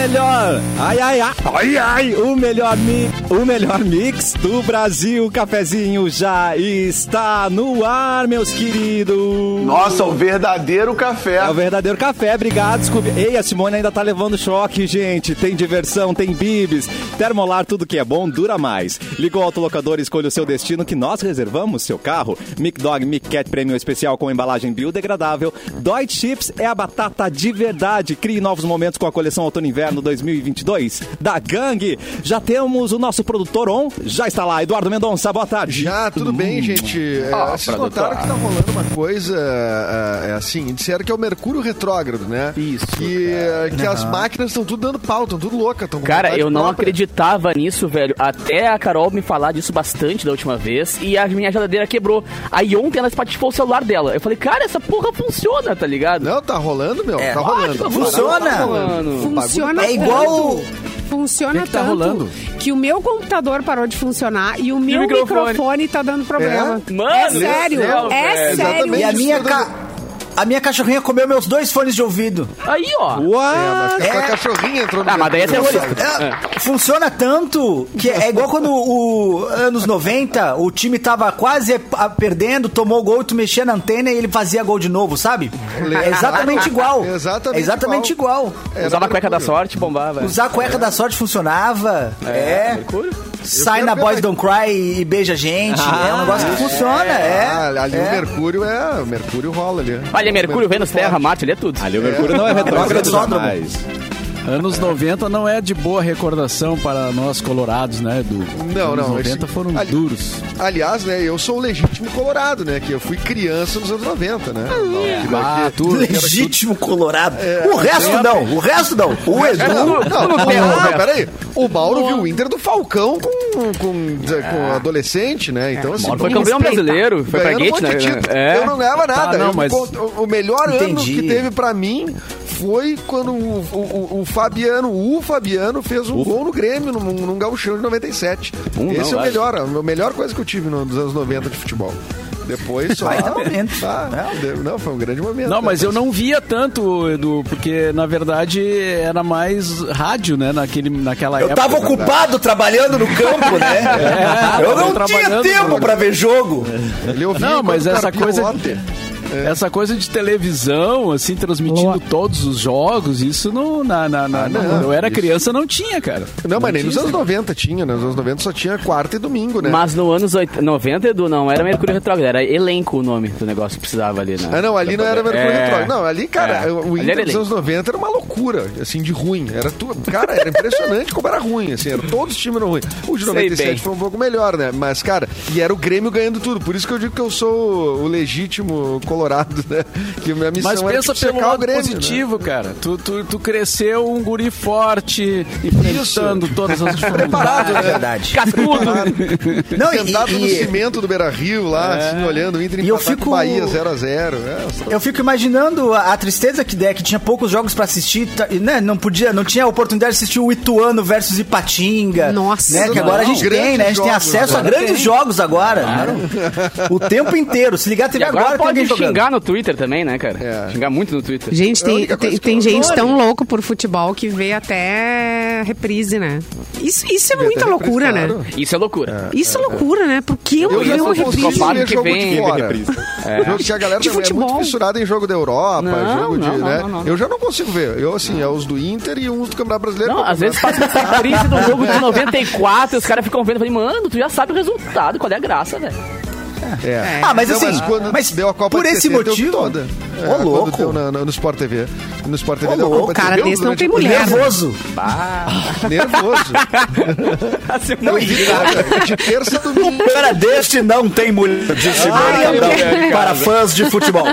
melhor, ai ai ai, ai ai, o melhor mi, o melhor mix do Brasil, cafezinho já está no ar, meus queridos. Nossa, o verdadeiro café. É o verdadeiro café, obrigado, Scooby. Ei, a Simone ainda tá levando choque, gente. Tem diversão, tem bibis. Termolar, tudo que é bom dura mais. Liga o autolocador e escolha o seu destino que nós reservamos seu carro. Mic Dog Mic Cat Prêmio Especial com embalagem biodegradável. Dói Chips é a batata de verdade. Crie novos momentos com a coleção Outono e Inverno 2022 da Gangue. Já temos o nosso produtor on, já está lá. Eduardo Mendonça, boa tarde. Já, tudo bem, gente. É, Ah, vocês produtor. notaram que tá rolando uma coisa, é, é assim, disseram que é o Mercúrio retrógrado, né? Isso, Que, é, que as máquinas estão tudo dando pau, estão tudo loucas. Tão Cara, eu não própria. acreditava nisso, velho. Até a Carol me falar disso bastante da última vez. E a minha geladeira quebrou. Aí ontem ela espatifou o celular dela. Eu falei, cara, essa porra funciona, tá ligado? Não, tá rolando, meu. tá rolando. Funciona. tá rolando. Funciona É igual- tanto- Funciona O que que tá tanto rolando? que o meu computador parou de funcionar e o meu microfone? microfone? tá dando problema. É? Mano, é sério, é sério. Exatamente. E a minha, ca... a minha cachorrinha comeu meus dois fones de ouvido. Aí, ó. É, mas What? a cachorrinha entrou no Ah, mas daí é terrorista. É, Funciona tanto que é igual quando o anos 90, o time tava quase perdendo, tomou gol, tu mexia na antena e ele fazia gol de novo, sabe? É exatamente igual. Exatamente É exatamente igual. Era Usava a cueca da sorte, bombava. Usar a cueca da sorte funcionava. É. Mercúrio? Sai na Boys Don't Cry e beija a gente. é um negócio que funciona, é. Ah, ali é. o Mercúrio é. O Mercúrio rola ali. Olha, Mercúrio, Vênus, Terra. Marte, ali é tudo. Ali o Mercúrio não é retrógrado Retrógrado. jamais. Anos 90 não é de boa recordação para nós colorados, né, Edu? Não, Anos não, 90 esse- foram ali- duros. Aliás, né, eu sou o legítimo colorado, né? Que eu fui criança nos anos 90, né? Que- Ah, que- tu. Legítimo colorado. o resto não, o resto não. O Edu. Não, não, Não, não, não, peraí. O Mauro viu o Inter do Falcão com, com, com adolescente, né? Então, assim, Mauro foi campeão brasileiro, foi pra Gate, né? É. Eu não ganhava nada. Tá, não, me mas- o melhor ano que teve pra mim foi quando o- o Fabiano, o Fabiano fez um gol no Grêmio, num, num gauchão de 97. Um, Esse não, é o melhor, a melhor coisa que eu tive no- nos anos 90 de futebol. Depois só... Baita momento. Ah, de- não, foi um grande momento. Não, mas eu não via tanto, Edu, porque na verdade era mais rádio, né, naquele, naquela Eu época. tava ocupado trabalhando no campo, né? eu não tinha tempo pra ver jogo. Ele ouvia Não, mas essa coisa- pilote. Essa coisa de televisão, assim, transmitindo todos os jogos, isso não, na, na, na- não, quando eu era isso- criança não tinha, cara. Não, mas nem nos anos isso. 90 tinha, né? Nos anos 90 só tinha quarta e domingo, né? Mas no anos 80, 90, Edu, não era Mercúrio Retrógrado, era elenco o nome do negócio que precisava ali, né? Ah, não, ali não era Mercúrio É. Retrógrado. Não, ali, cara, É. o Inter dos anos 90 era uma loucura, assim, de ruim. Era tu... Cara, era impressionante como era ruim, assim, era, todos os times eram ruins. O de Sei 97 bem. foi um pouco melhor, né? Mas, cara, e era o Grêmio ganhando tudo. Por isso que eu digo que eu sou o legítimo colorado, né? Que a missão Mas pensa tipo, pelo lado Grêmio, né? positivo, cara. Tu, tu, tu cresceu um guri forte, enfrentando todas as dificuldades. É verdade. Cascudo! Não, e, Sentado no e- cimento do Beira-Rio lá, assim, olhando o Inter E eu fico- Bahia 0x0. É, eu fico imaginando a, a tristeza que der, que tinha poucos jogos pra assistir, tá- e, né? Não podia, não tinha a oportunidade de assistir o Ituano versus Ipatinga. Nossa. né? Que Não, agora a gente grandes tem, né? A gente tem acesso a agora grandes tem. jogos agora. né? O tempo inteiro. Se ligar a E TV agora agora, tem pode alguém jogando. Xingar no Twitter também, né, cara? É. Xingar muito no Twitter. Gente, É tem, tem, tem eu gente adoro. tão louco por futebol que vê até reprise, né? Isso, isso é Vê muita loucura, reprise, né? Isso é loucura. Isso é loucura, né? Por que eu, Eu sou uma reprise? ver que vem, de fora. É. Jogo que a galera De também é futebol. muito fissurada em jogo da Europa, Não, jogo de, não, não, né? não, não. Eu já não consigo ver. Eu, assim, é os do Inter e uns do Campeonato Brasileiro. Não, eu às vezes passa essa crise do jogo de 94 e os caras ficam vendo e falam, mano, tu já sabe o resultado, qual é a graça, velho? É. Ah, mas assim, mas mas deu a Copa por esse 70, eu vi motivo. toda. Ô, quando louco. deu na- na- no Sport TV. No Sport TV Ô, deu louco, de cara 70, desse não tem mulher. Nervoso. Nervoso. Não, e- de terça a domingo. Cara deste não tem mulher, disse Ai, para fãs de futebol.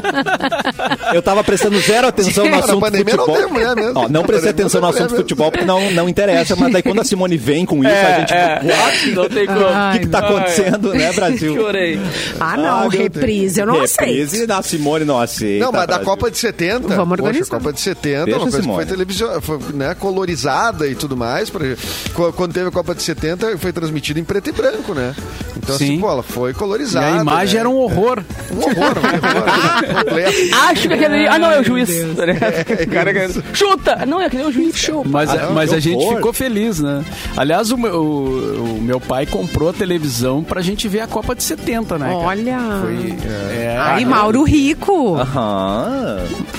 Eu tava prestando zero atenção no Na assunto não futebol. tem mulher mesmo. Ó, não prestei atenção no não assunto futebol porque não, não interessa, mas daí quando a Simone vem com isso, a gente. É, é, não tem como. O que, que tá acontecendo, né, Brasil? Chorei. Ah, não, Ah, meu reprise, eu não aceito. Reprise da Simone não aceita. Não, mas da. Copa de 70. Vamos poxa, organizar. Copa de 70, Deixa, uma coisa Simone. que foi televisão, foi, né, colorizada e tudo mais. pra- qu- Quando teve a Copa de 70, foi transmitida em preto e branco, né? Então, Sim. assim, pô, ela foi E colorizada. a imagem né? era um horror. um horror, um horror completo. Acho que aquele ali. Ah, não, é o juiz. Ligado? O cara ganhando. Chuta! Não, é aquele é o juiz. Chuta. Mas, Ah, não, mas a gente horror. ficou feliz, né? Aliás, o meu, o, o meu pai comprou a televisão pra gente ver a Copa de 70, né? cara? Olha. Foi, é, Ai, ah, Mauro Rico. Aham.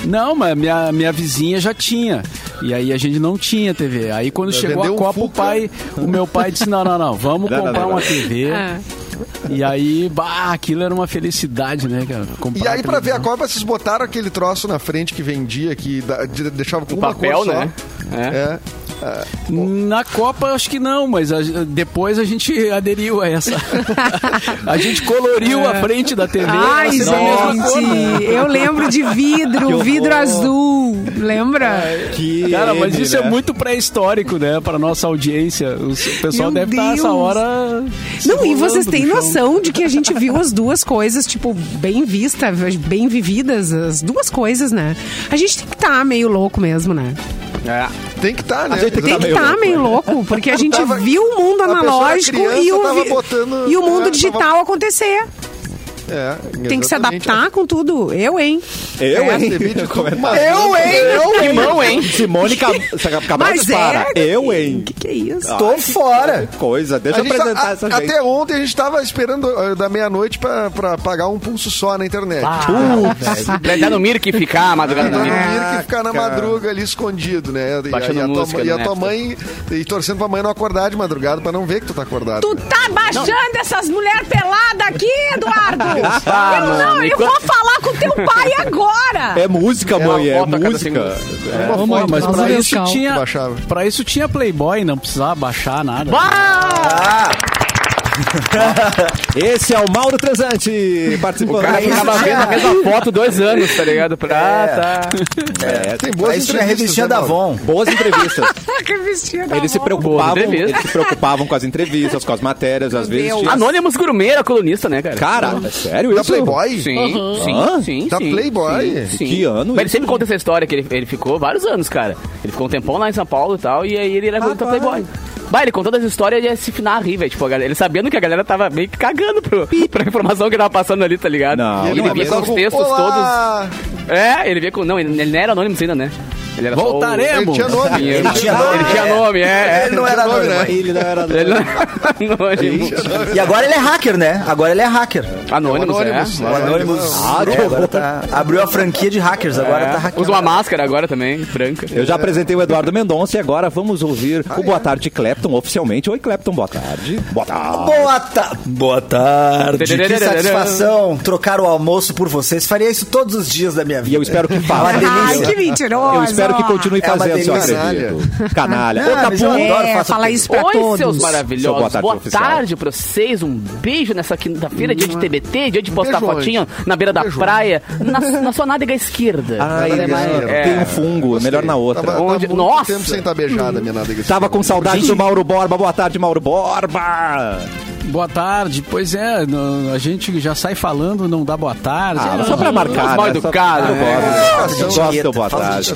Não, mas minha, minha vizinha já tinha. E aí a gente não tinha TV. Aí quando chegou a um Copa, o Fuca. pai, o meu pai disse: não, não, não, vamos Não, comprar não, não. uma TV. É. E aí, bah, aquilo era uma felicidade, né, cara? Comprar E aí, pra ver a. Copa, vocês botaram aquele troço na frente que vendia, que da- de- deixava com O uma papel, cor só. né? É. É. Na Copa, acho que não, mas a- depois a gente aderiu a essa. a gente coloriu a frente da TV. Ai, cor, gente, eu lembro de vidro, vidro azul, lembra? Que Cara, mas M, isso né? é muito pré-histórico, né? Para nossa audiência. O pessoal Meu deve estar essa Deus. hora. Não, e vocês têm noção de que a gente viu as duas coisas, tipo, bem vistas, bem vividas, as duas coisas, né? A gente tem que estar meio louco mesmo, né? É. Tem que estar, né? gente tem Tem que meio estar louco, meio louco, porque a gente tava- viu o mundo analógico criança e o, vi- e o mundo digital tava- acontecer. É, Tem que se adaptar com tudo. Eu, hein? Eu, É, hein? mas- Eu, hein? Eu, Que mão, hein? Simone Cab- Cabral dispara. é. Eu, hein? O que, que é isso? Tô fora. Coisa. Deixa A eu tá- apresentar a- essa gente. até ontem a gente tava esperando uh, da meia-noite pra, pra pagar um pulso só na internet. Pra dar no Mirk e ficar a madrugada no Mirk. que ficar na madruga ali escondido, né? E, Baixando e a, música tua, e a tua mãe e torcendo pra mãe não acordar de madrugada pra não ver que tu tá acordado. Tu tá baixando essas mulheres peladas aqui, Eduardo? Ah, eu não, eu vou falar com teu pai agora. É música, mãe, é música. Ô, mãe, mas Nossa, pra isso, tinha, pra isso tinha Playboy, não precisava baixar nada. Ah! Esse é o Mauro Transante, participando. O cara ficava vendo a mesma foto dois anos, tá ligado? Pra, É. tá. É, Tem boas Aí tinha entrevistas, revistinha né, da? Avon. boas entrevistas. que vestia da Eles se preocupavam, eles se preocupavam com as entrevistas, com as matérias, às vezes. Tinha- Anônimos Gourmet era colunista, né, cara? Cara, é sério Da isso? Playboy? Sim, sim, Hã? sim. Da sim, Playboy? sim, sim. Que ano Mas ele sempre conta essa história, que ele, ele ficou vários anos, cara. Ele ficou um tempão lá em São Paulo e tal, e aí ele era colunista da Playboy. Bah, ele contando essa história de se finar a rir, velho. Tipo, a galera, ele sabendo que a galera tava meio que cagando pro, pra informação que ele tava passando ali, tá ligado? Não, e ele não, via mas com os textos todos. Olá! É, ele via com. Não, ele, ele não era anônimo ainda, né? Ele era só o- Voltaremos! Ele tinha nome. Ele, tinha nome. Ele tinha nome, é. é. Ele não era nome, anônimo. né? Ele não era Ele não era anônimo. E agora ele é hacker, né? Agora ele é hacker. Anônimos, é. O né? É, agora tá- abriu a franquia de hackers, agora tá É. hackeando. Usa uma máscara agora também, branca. Eu já apresentei o Eduardo Mendonça e agora vamos ouvir o Boa Tarde Clapton oficialmente. Oi, Clapton, boa tarde. Boa tarde. Boa, ta Boa tarde. Que satisfação trocar o almoço por vocês. Faria isso todos os dias da minha E vida. eu espero que faça. Ai, que mentiroso. Eu espero que continue É fazendo, seu atrevido. Canalha. Ô, Capu. É, fala isso pra Oi, todos. seus Seu maravilhosos. boa tarde Boa oficial. tarde pra vocês. Um beijo nessa quinta-feira, dia de TBT, dia de postar fotinho na beira da praia, na, na sua nádega esquerda. Ai. É. tem um fungo, melhor na outra. Tava, Onde- Nossa! tempo sem estar beijada, minha nada. Tava com saudade do Mauro Borba. Boa tarde, Mauro Borba. Boa tarde. Pois é, a gente já sai falando, não dá boa tarde. Ah, É, só pra marcar, mal né? Só- educado, Eu né? gosto. Eu do boa tarde.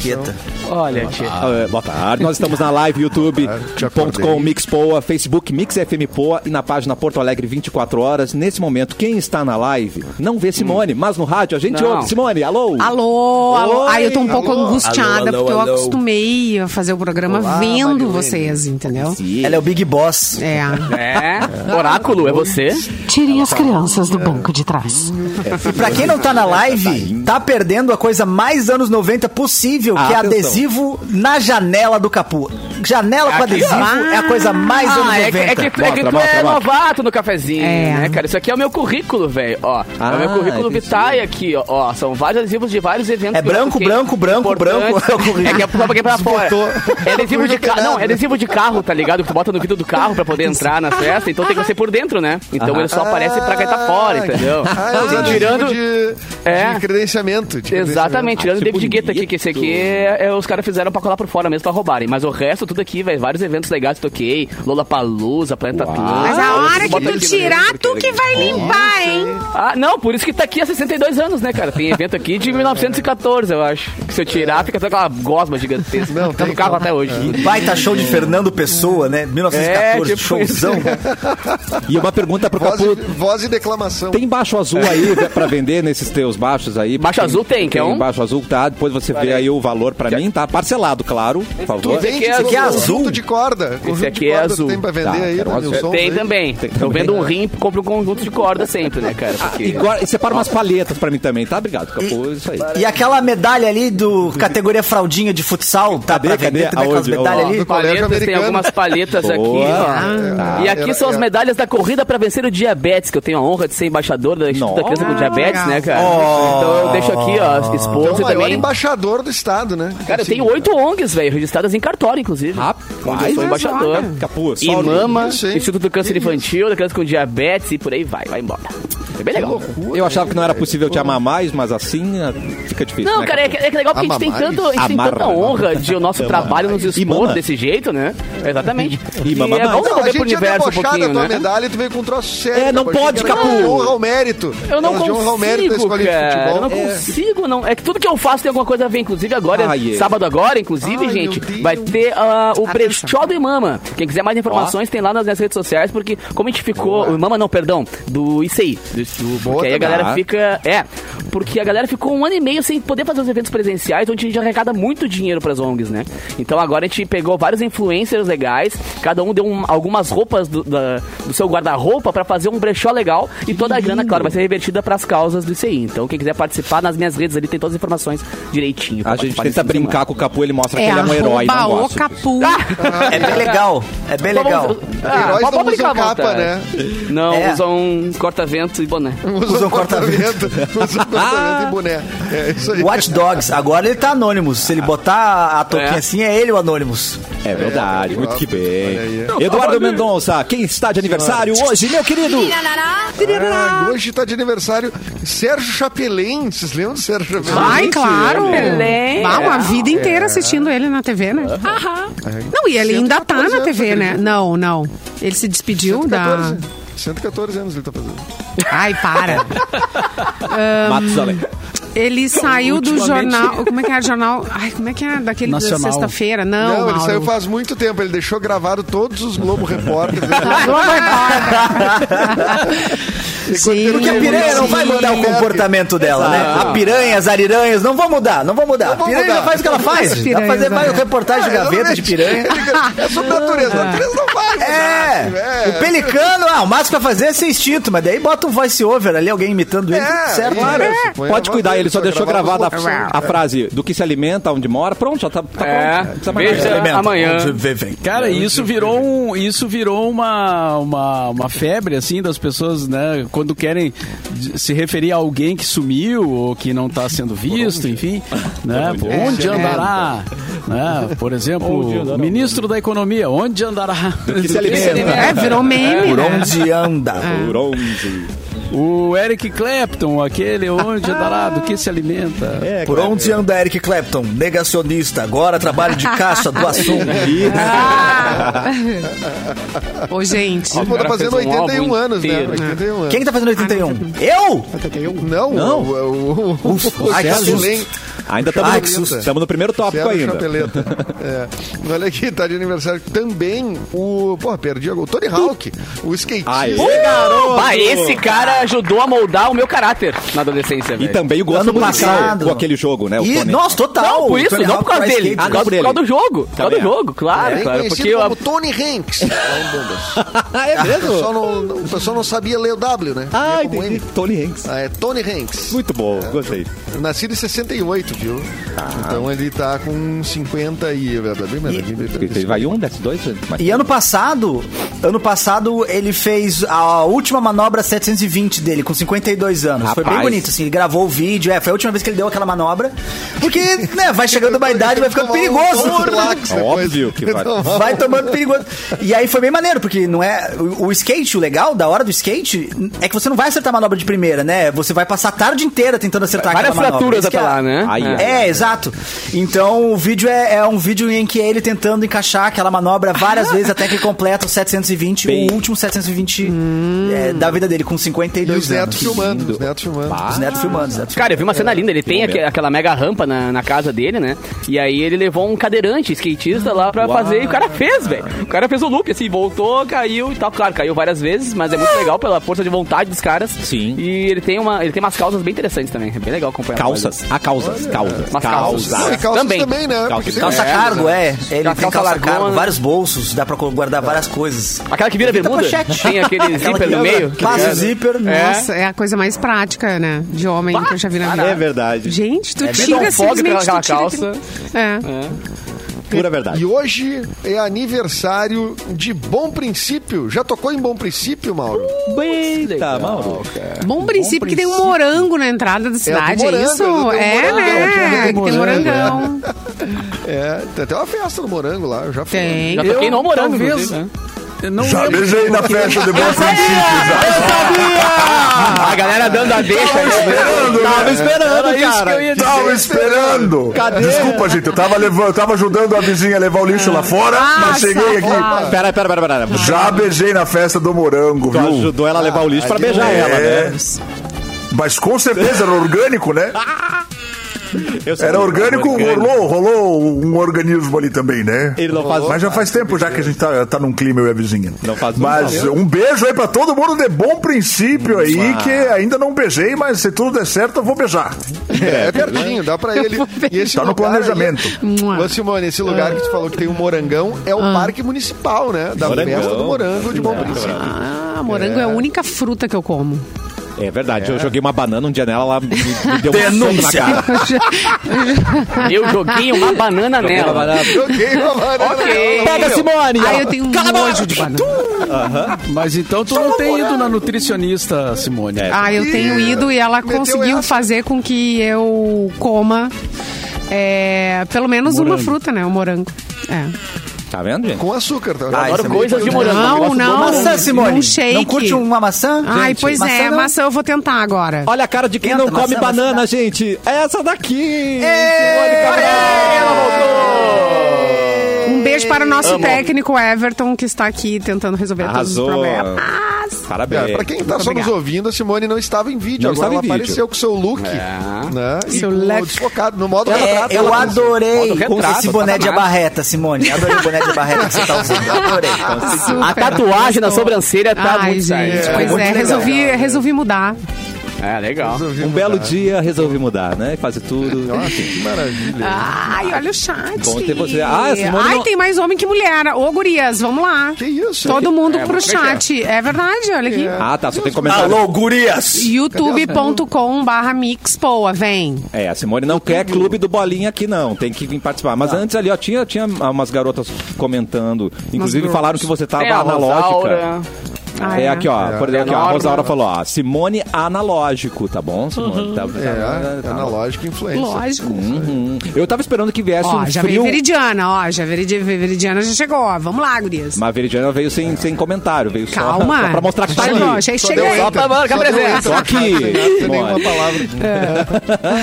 Olha, tia. Ah, Boa tarde, nós estamos na live youtube.com acordei. Mixpoa, Facebook Mix FM Poa e na página Porto Alegre 24 horas. Nesse momento, quem está na live não vê Simone, mas no rádio a gente Não. ouve. Simone, alô? Alô, alô. Oi, Ai, eu tô um pouco alô. angustiada, Alô, alô, porque eu alô. acostumei a fazer o programa Olá, vendo Marilene. vocês, entendeu? Ela é o Big Boss. É. É. Oráculo, é você? Tirem as crianças do banco de trás. E pra quem não tá na live, tá perdendo a coisa mais anos 90 possível, que é adesivo na janela do capu. Janela com Aqui, adesivo é a coisa mais anos Ah, é, 90. que- é que, é que tu é novato no cafezinho, É. né, cara? Isso aqui é o meu currículo, velho. Ó, é Ah, o meu currículo entendi. Vitae aqui, ó, ó. São vários adesivos de vários eventos. É branco, branco, branco, branco, é o currículo. É que é só pra quem pra fora. É adesivo de Currículo carro. Não, é adesivo de carro, tá ligado? Que tu bota no vidro do carro pra poder entrar na festa. Então tem que ser por dentro, né? Então ele só aparece pra cair fora, entendeu? Ah, é usado tirando. tipo de, É. de credenciamento. de Exatamente, tirando o Ah, David que Guetta aqui, que esse aqui é, é- os caras fizeram pra colar por fora mesmo pra roubarem. Mas o resto, tudo aqui, velho, vários eventos legais que toquei. Lola Palusa, Planeta. Mas a hora que tu tirar, tu que vai limpar, hein? Ah, não, por isso que tá aqui há 62 anos, né, cara? Tem evento aqui de 1914, eu acho. Que se eu tirar, fica toda aquela gosma gigantesca. Não, tá no carro até hoje. Baita show de Fernando Pessoa, né? 1914, É, tipo showzão. E uma pergunta pro Voz, Capu. e- voz e declamação. Tem baixo azul aí pra vender nesses teus baixos aí? Baixo azul tem, quer um? baixo azul, tá? Depois você vê aí o valor pra mim, tá? Parcelado, claro, por Tu favor. Esse vende aqui é conjunto azul. de corda. Conjunto aqui é azul. Tem pra vender Tá, aí, né, azul. Tem Aí. também. Tem vendo um rim, compro um conjunto de corda sempre, né, cara? Porque... E, guarda- e separa umas palhetas pra mim também, tá? Obrigado, Capu, isso aí. E aquela medalha ali do categoria fraldinha de futsal, tá Cadê, pra cadê? vender também aquelas Aonde? medalhas ali? Palhetas, tem algumas palhetas aqui. Ó. E aqui são as medalhas da corrida pra vencer o diabetes, que eu tenho a honra de ser embaixador da Instituto da Criança com Diabetes, né, cara? Então eu deixo aqui, ó, É esposa e maior também. embaixador do estado, né? Cara, eu tenho oito ONGs, velho, registradas em cartório, inclusive. Rapaz, eu sou embaixador. Capu, E mama? Instituto do Câncer Infantil, da criança com diabetes e por aí vai, vai embora. É bem legal. Eu achava que não era possível te amar mais, mas assim ah, fica difícil. Não, né, cara, é, é que legal porque a gente tem, tanto, a gente tem tanta honra de o nosso trabalho nos E expor desse jeito, né? Exatamente. E mama é mais. bom Não, a devolver pro gente tinha universo um pouquinho, né? Medalha e tu veio com um troço sério. É, não Capu. Pode, Capu. De honra ao mérito. Eu não Elas honra ao mérito consigo, cara. futebol. Eu não É. consigo, não. É que tudo que eu faço tem alguma coisa a ver. Inclusive agora, Ai, é. sábado agora, inclusive, Ai, gente, vai ter ah, o Atenção. Brechó do Imama. Quem quiser mais informações tem lá nas minhas redes sociais, porque como a gente ficou... O Imama não, perdão, do ICI. Do, do- porque aí a galera Ah. fica... É, porque a galera ficou um ano e meio sem poder fazer os eventos presenciais, onde a gente arrecada muito dinheiro pras ONGs, né? Então agora a gente pegou vários influencers legais, cada um deu um- algumas roupas do, da- do seu guarda-roupa pra fazer um brechó legal e toda a grana, claro, vai ser revertida pras causas do ICI. Então quem quiser participar nas minhas redes ali tem todas as informações direitinho. A gente tenta brincar com o Capu, ele mostra É que ele é um herói, não o. Capu. É bem legal, é bem legal. Ah, Heróis pode não usam capa, né? Não, É. usam um corta-vento e boné. Usa um corta-vento. Usa corta-vento e boné. É isso aí. Watch Dogs, agora ele tá Anonymous. Se ele botar a touquinha É. assim, é ele o Anonymous. É verdade, É, muito que bem. Eduardo Mendonça, quem está de aniversário hoje, meu querido? Ah, hoje tá de aniversário Sérgio Chapelin. Vocês lembram do Sérgio Chapelin? Ai, claro. Belém. Ah, uma vida inteira assistindo ele na TV, né? Não, e ele ainda tá 114 na TV, né? Não, não. Ele se despediu da. 114. 114 anos ele tá fazendo. Ai, para. Matusalém. Ele saiu do jornal. Como é que é o jornal? Ai, como é que é? Daquele da Nacional. sexta-feira? Não, Não, ele Mauro. saiu faz muito tempo. Ele deixou gravado todos os Globo Repórteres. Gente, Porque a piranha não vai mudar o comportamento dela, né? A piranha, as ariranhas, não vão mudar, não vão mudar. A piranha faz o que ela faz. Vai fazer mais né? reportagem de gaveta de piranha. É sobre natureza. A natureza não vai mudar. É, o pelicano, ah, o máximo que vai fazer é ser instinto, mas daí bota um voice over ali, alguém imitando ele, tudo certo. isso. Claro. Pode cuidar, ele só deixou gravada a, frase do que se alimenta, onde mora. Pronto, já tá, tá É, pronto. Veja- amanhã. Cara, isso virou um, isso virou uma, uma, uma febre assim das pessoas, né, quando querem se referir a alguém que sumiu ou que não está sendo visto, enfim, né? Por onde andará? Né? Por exemplo, o ministro da Economia, onde andará? que se alimenta. É, virou meme, Por né? onde anda? Por onde? O Eric Clapton, aquele onde andará, do que se alimenta? É, Por onde anda Eric Clapton? Negacionista, agora trabalho de caixa do assunto. Ô, gente. Ele tá cara fazendo fez um 81 álbum anos, né? inteiro. 81 anos. Quem que tá fazendo 81? Eu? Não, Não. o, o, o, o estamos Ai, no, que susto. estamos no primeiro tópico ainda. Chapeleta. É. Olha aqui, tá de aniversário também o. Porra, perdi agora. O Tony Hawk, o skatista. Aê, garoto! Ah, esse cara ajudou a moldar o meu caráter na adolescência, E velho. também o gosto Ano musical passado. com aquele jogo, né? O E, nossa, total. Não, por isso, Tony não por causa dele. skate. Ah, Por causa, por por causa do jogo. Por causa do é. jogo, claro. Também claro conhecido porque eu, como Tony Hanks. Ah, é O mesmo? pessoal, não, o pessoal não sabia ler o W, né? Ah, entendi. Tony Hanks. Ah, é Tony Hanks. Muito bom, gostei. Nascido em 68, viu? Então ele tá com 50 e... é Bem, bem, bem, bem, bem, Ele vai um, desce dois, mas... E ano passado, ano passado ele fez a última manobra 720 dele, com 52 anos. Foi bem Rapaz. bonito, assim, ele gravou o vídeo, é, foi a última vez que ele deu aquela manobra. Porque, né, vai chegando uma idade, vai ficando perigoso. Relax, Óbvio que vai. Vai tomando perigoso. E aí foi bem maneiro, porque não é. O, o skate, o legal da hora do skate, é que você não vai acertar a manobra de primeira, né? Você vai passar a tarde inteira tentando acertar Várias aquela manobra. fraturas Isso que até é- lá, né? Aí, É, exato. Então o vídeo é, é um vídeo em que é ele tentando encaixar aquela manobra várias vezes até que ele completa o 720, Bem- o último 720 é, da vida dele, com E 52 os netos anos. filmando, os netos filmando. Os netos filmando, os netos Cara, eu vi uma cena linda. Ele tem aque- aquela mega rampa na, na casa dele, né? E aí ele levou um cadeirante, skatista lá pra fazer. E o cara fez, velho. O cara fez o loop, assim, voltou, caiu e tal. Claro, caiu várias vezes, mas é muito legal pela força de vontade dos caras. Sim. E ele tem, uma, ele tem umas calças bem interessantes também. É bem legal acompanhar. Calças. Ah, causas. Não, e calças Também. também, né? Calça- Calça é, cargo, é. Ele Calça tem calça cargo, vários bolsos, dá pra guardar várias coisas. Aquela que vira bermuda, tem aquele zíper no meio. Passa o zíper. Nossa, é a coisa mais prática, né? De homem que eu já vi na vida. É verdade. Gente, tu É tira simplesmente aquela calça. aquele- É. Pura verdade. E hoje é aniversário de Bom Princípio. Já tocou em Bom Princípio, Mauro? Eita, Mauro. Bom princípio que tem um morango na entrada da cidade, é, morango, isso? tem um É, morango, né? tem Que um tem morango, morangão. É, tem até uma festa no Morango lá, eu já fui. Tem. Já toquei no morango, talvez- inclusive, né? Eu não Já lembro. beijei na festa de bom princípio, já. A galera dando a deixa. Esperando, Tava né? esperando, cara. Tava esperando. Cadê? Desculpa, gente, eu tava, levando, eu tava ajudando a vizinha a levar o lixo lá fora, mas cheguei aqui. Pera, pera, pera, pera. Já beijei na festa do morango, Tu viu? ajudou ela a levar o lixo pra ali beijar é. ela, né? Mas com certeza era orgânico, né? Era um orgânico, rolou, rolou um organismo ali também, né? Ele não faz Mas já faz tempo já que a gente tá, tá num clima, eu e a vizinha. Não faz um Mas um beijo aí pra todo mundo de bom princípio aí, que ainda não beijei, mas se tudo der certo, eu vou beijar. É, é pertinho, dá pra ele. E esse Tá no planejamento. Ô, Simone, esse lugar que tu falou que tem um morangão é o Parque Municipal, né? Da Morangão. festa do morango de Bom Princípio. Ah, morango é. a única fruta que eu como. É verdade, eu joguei uma banana um dia nela, ela me, me deu um na cara. Eu joguei uma banana nela. Joguei uma banana. Ok. Pega, Simone! Ah, eu tenho um nojo de banana. Mas então tu não tem ido na nutricionista, Simone. É. Ah, eu tenho ido e ela Meteu conseguiu essa. fazer com que eu coma é, pelo menos uma fruta, né? O morango. É. Tá vendo, gente? Com açúcar, tá? Ah, Adoro é coisas de morango. Não, não. Maçã, Simone. Num shake. Não curte uma maçã? Ai, Gente, pois é, não. maçã eu vou tentar agora. Olha a cara de quem Tenta, não come maçã, banana, maçã. gente. É essa daqui. Um beijo para o nosso técnico Everton, que está aqui tentando resolver Arrasou. todos os problemas. Parabéns. É, pra quem tá Muito só nos obrigada. ouvindo, a Simone não estava em vídeo. Não Agora estava ela em vídeo. apareceu com o seu look. Né? E Seu com look. desfocado, no modo É, retrato. eu ela- adorei Modo retrato, esse boné de sacanagem. abarreta, Simone. Adorei o boné de abarreta que você tá usando. Adorei. Super. A tatuagem na sobrancelha tá Ai, muito gente, style. pois muito é, legal. resolvi, resolvi mudar. É, legal. Um belo dia resolvi mudar, né? Fazer tudo. Nossa, que maravilha. Ai, olha o chat. Bom ter você. Ah, Ai, não- tem mais homem que mulher. Ô, gurias, vamos lá. Que isso? Todo mundo É, pro chat. É verdade, olha aqui. Ah, tá. Só tem comentário. Alô, gurias! youtube.com barra mixpoa, vem. É, a Simone não quer clube do bolinha aqui, não. Tem que vir participar. Mas antes ali, ó, tinha, tinha umas garotas comentando. Inclusive falaram que você tava analógica. Rosaura. Ah, é, aqui, ó. Por exemplo, aqui, ó, a. Rosaura falou, ó. Simone analógico, tá bom, Simone? Tá, É, tá- tá- analógica influência. Lógico. Uhum. Eu tava esperando que viesse Ó, um já frio. veio Veridiana, ó. Já Veridi- Veridiana já chegou, ó. Vamos lá, gurias. Mas a Veridiana veio sem, sem comentário, veio só- Calma. só, pra mostrar que tá ali. che- Só chega. Só pra marcar Só presença. Só. Não nenhuma Simone. palavra.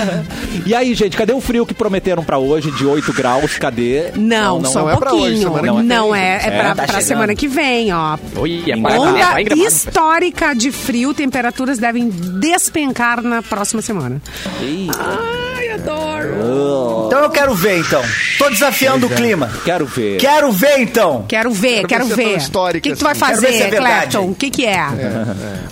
E aí, gente, cadê o frio que prometeram pra hoje de 8 graus? Cadê? Não, não, só não um é pra hoje, pouquinho. semana que vem. não é, é, É, pra, tá pra semana que vem, ó. Oi, é pra- Onda vai histórica de frio, temperaturas devem despencar na próxima semana. Ai, adoro. Então eu quero ver, então. Tô desafiando o clima. Quero ver. Quero ver, então. Quero ver, Quero quero ver é ver. O que, que tu vai assim. Quero ver se fazer, é verdade. Clapton? O que, que é?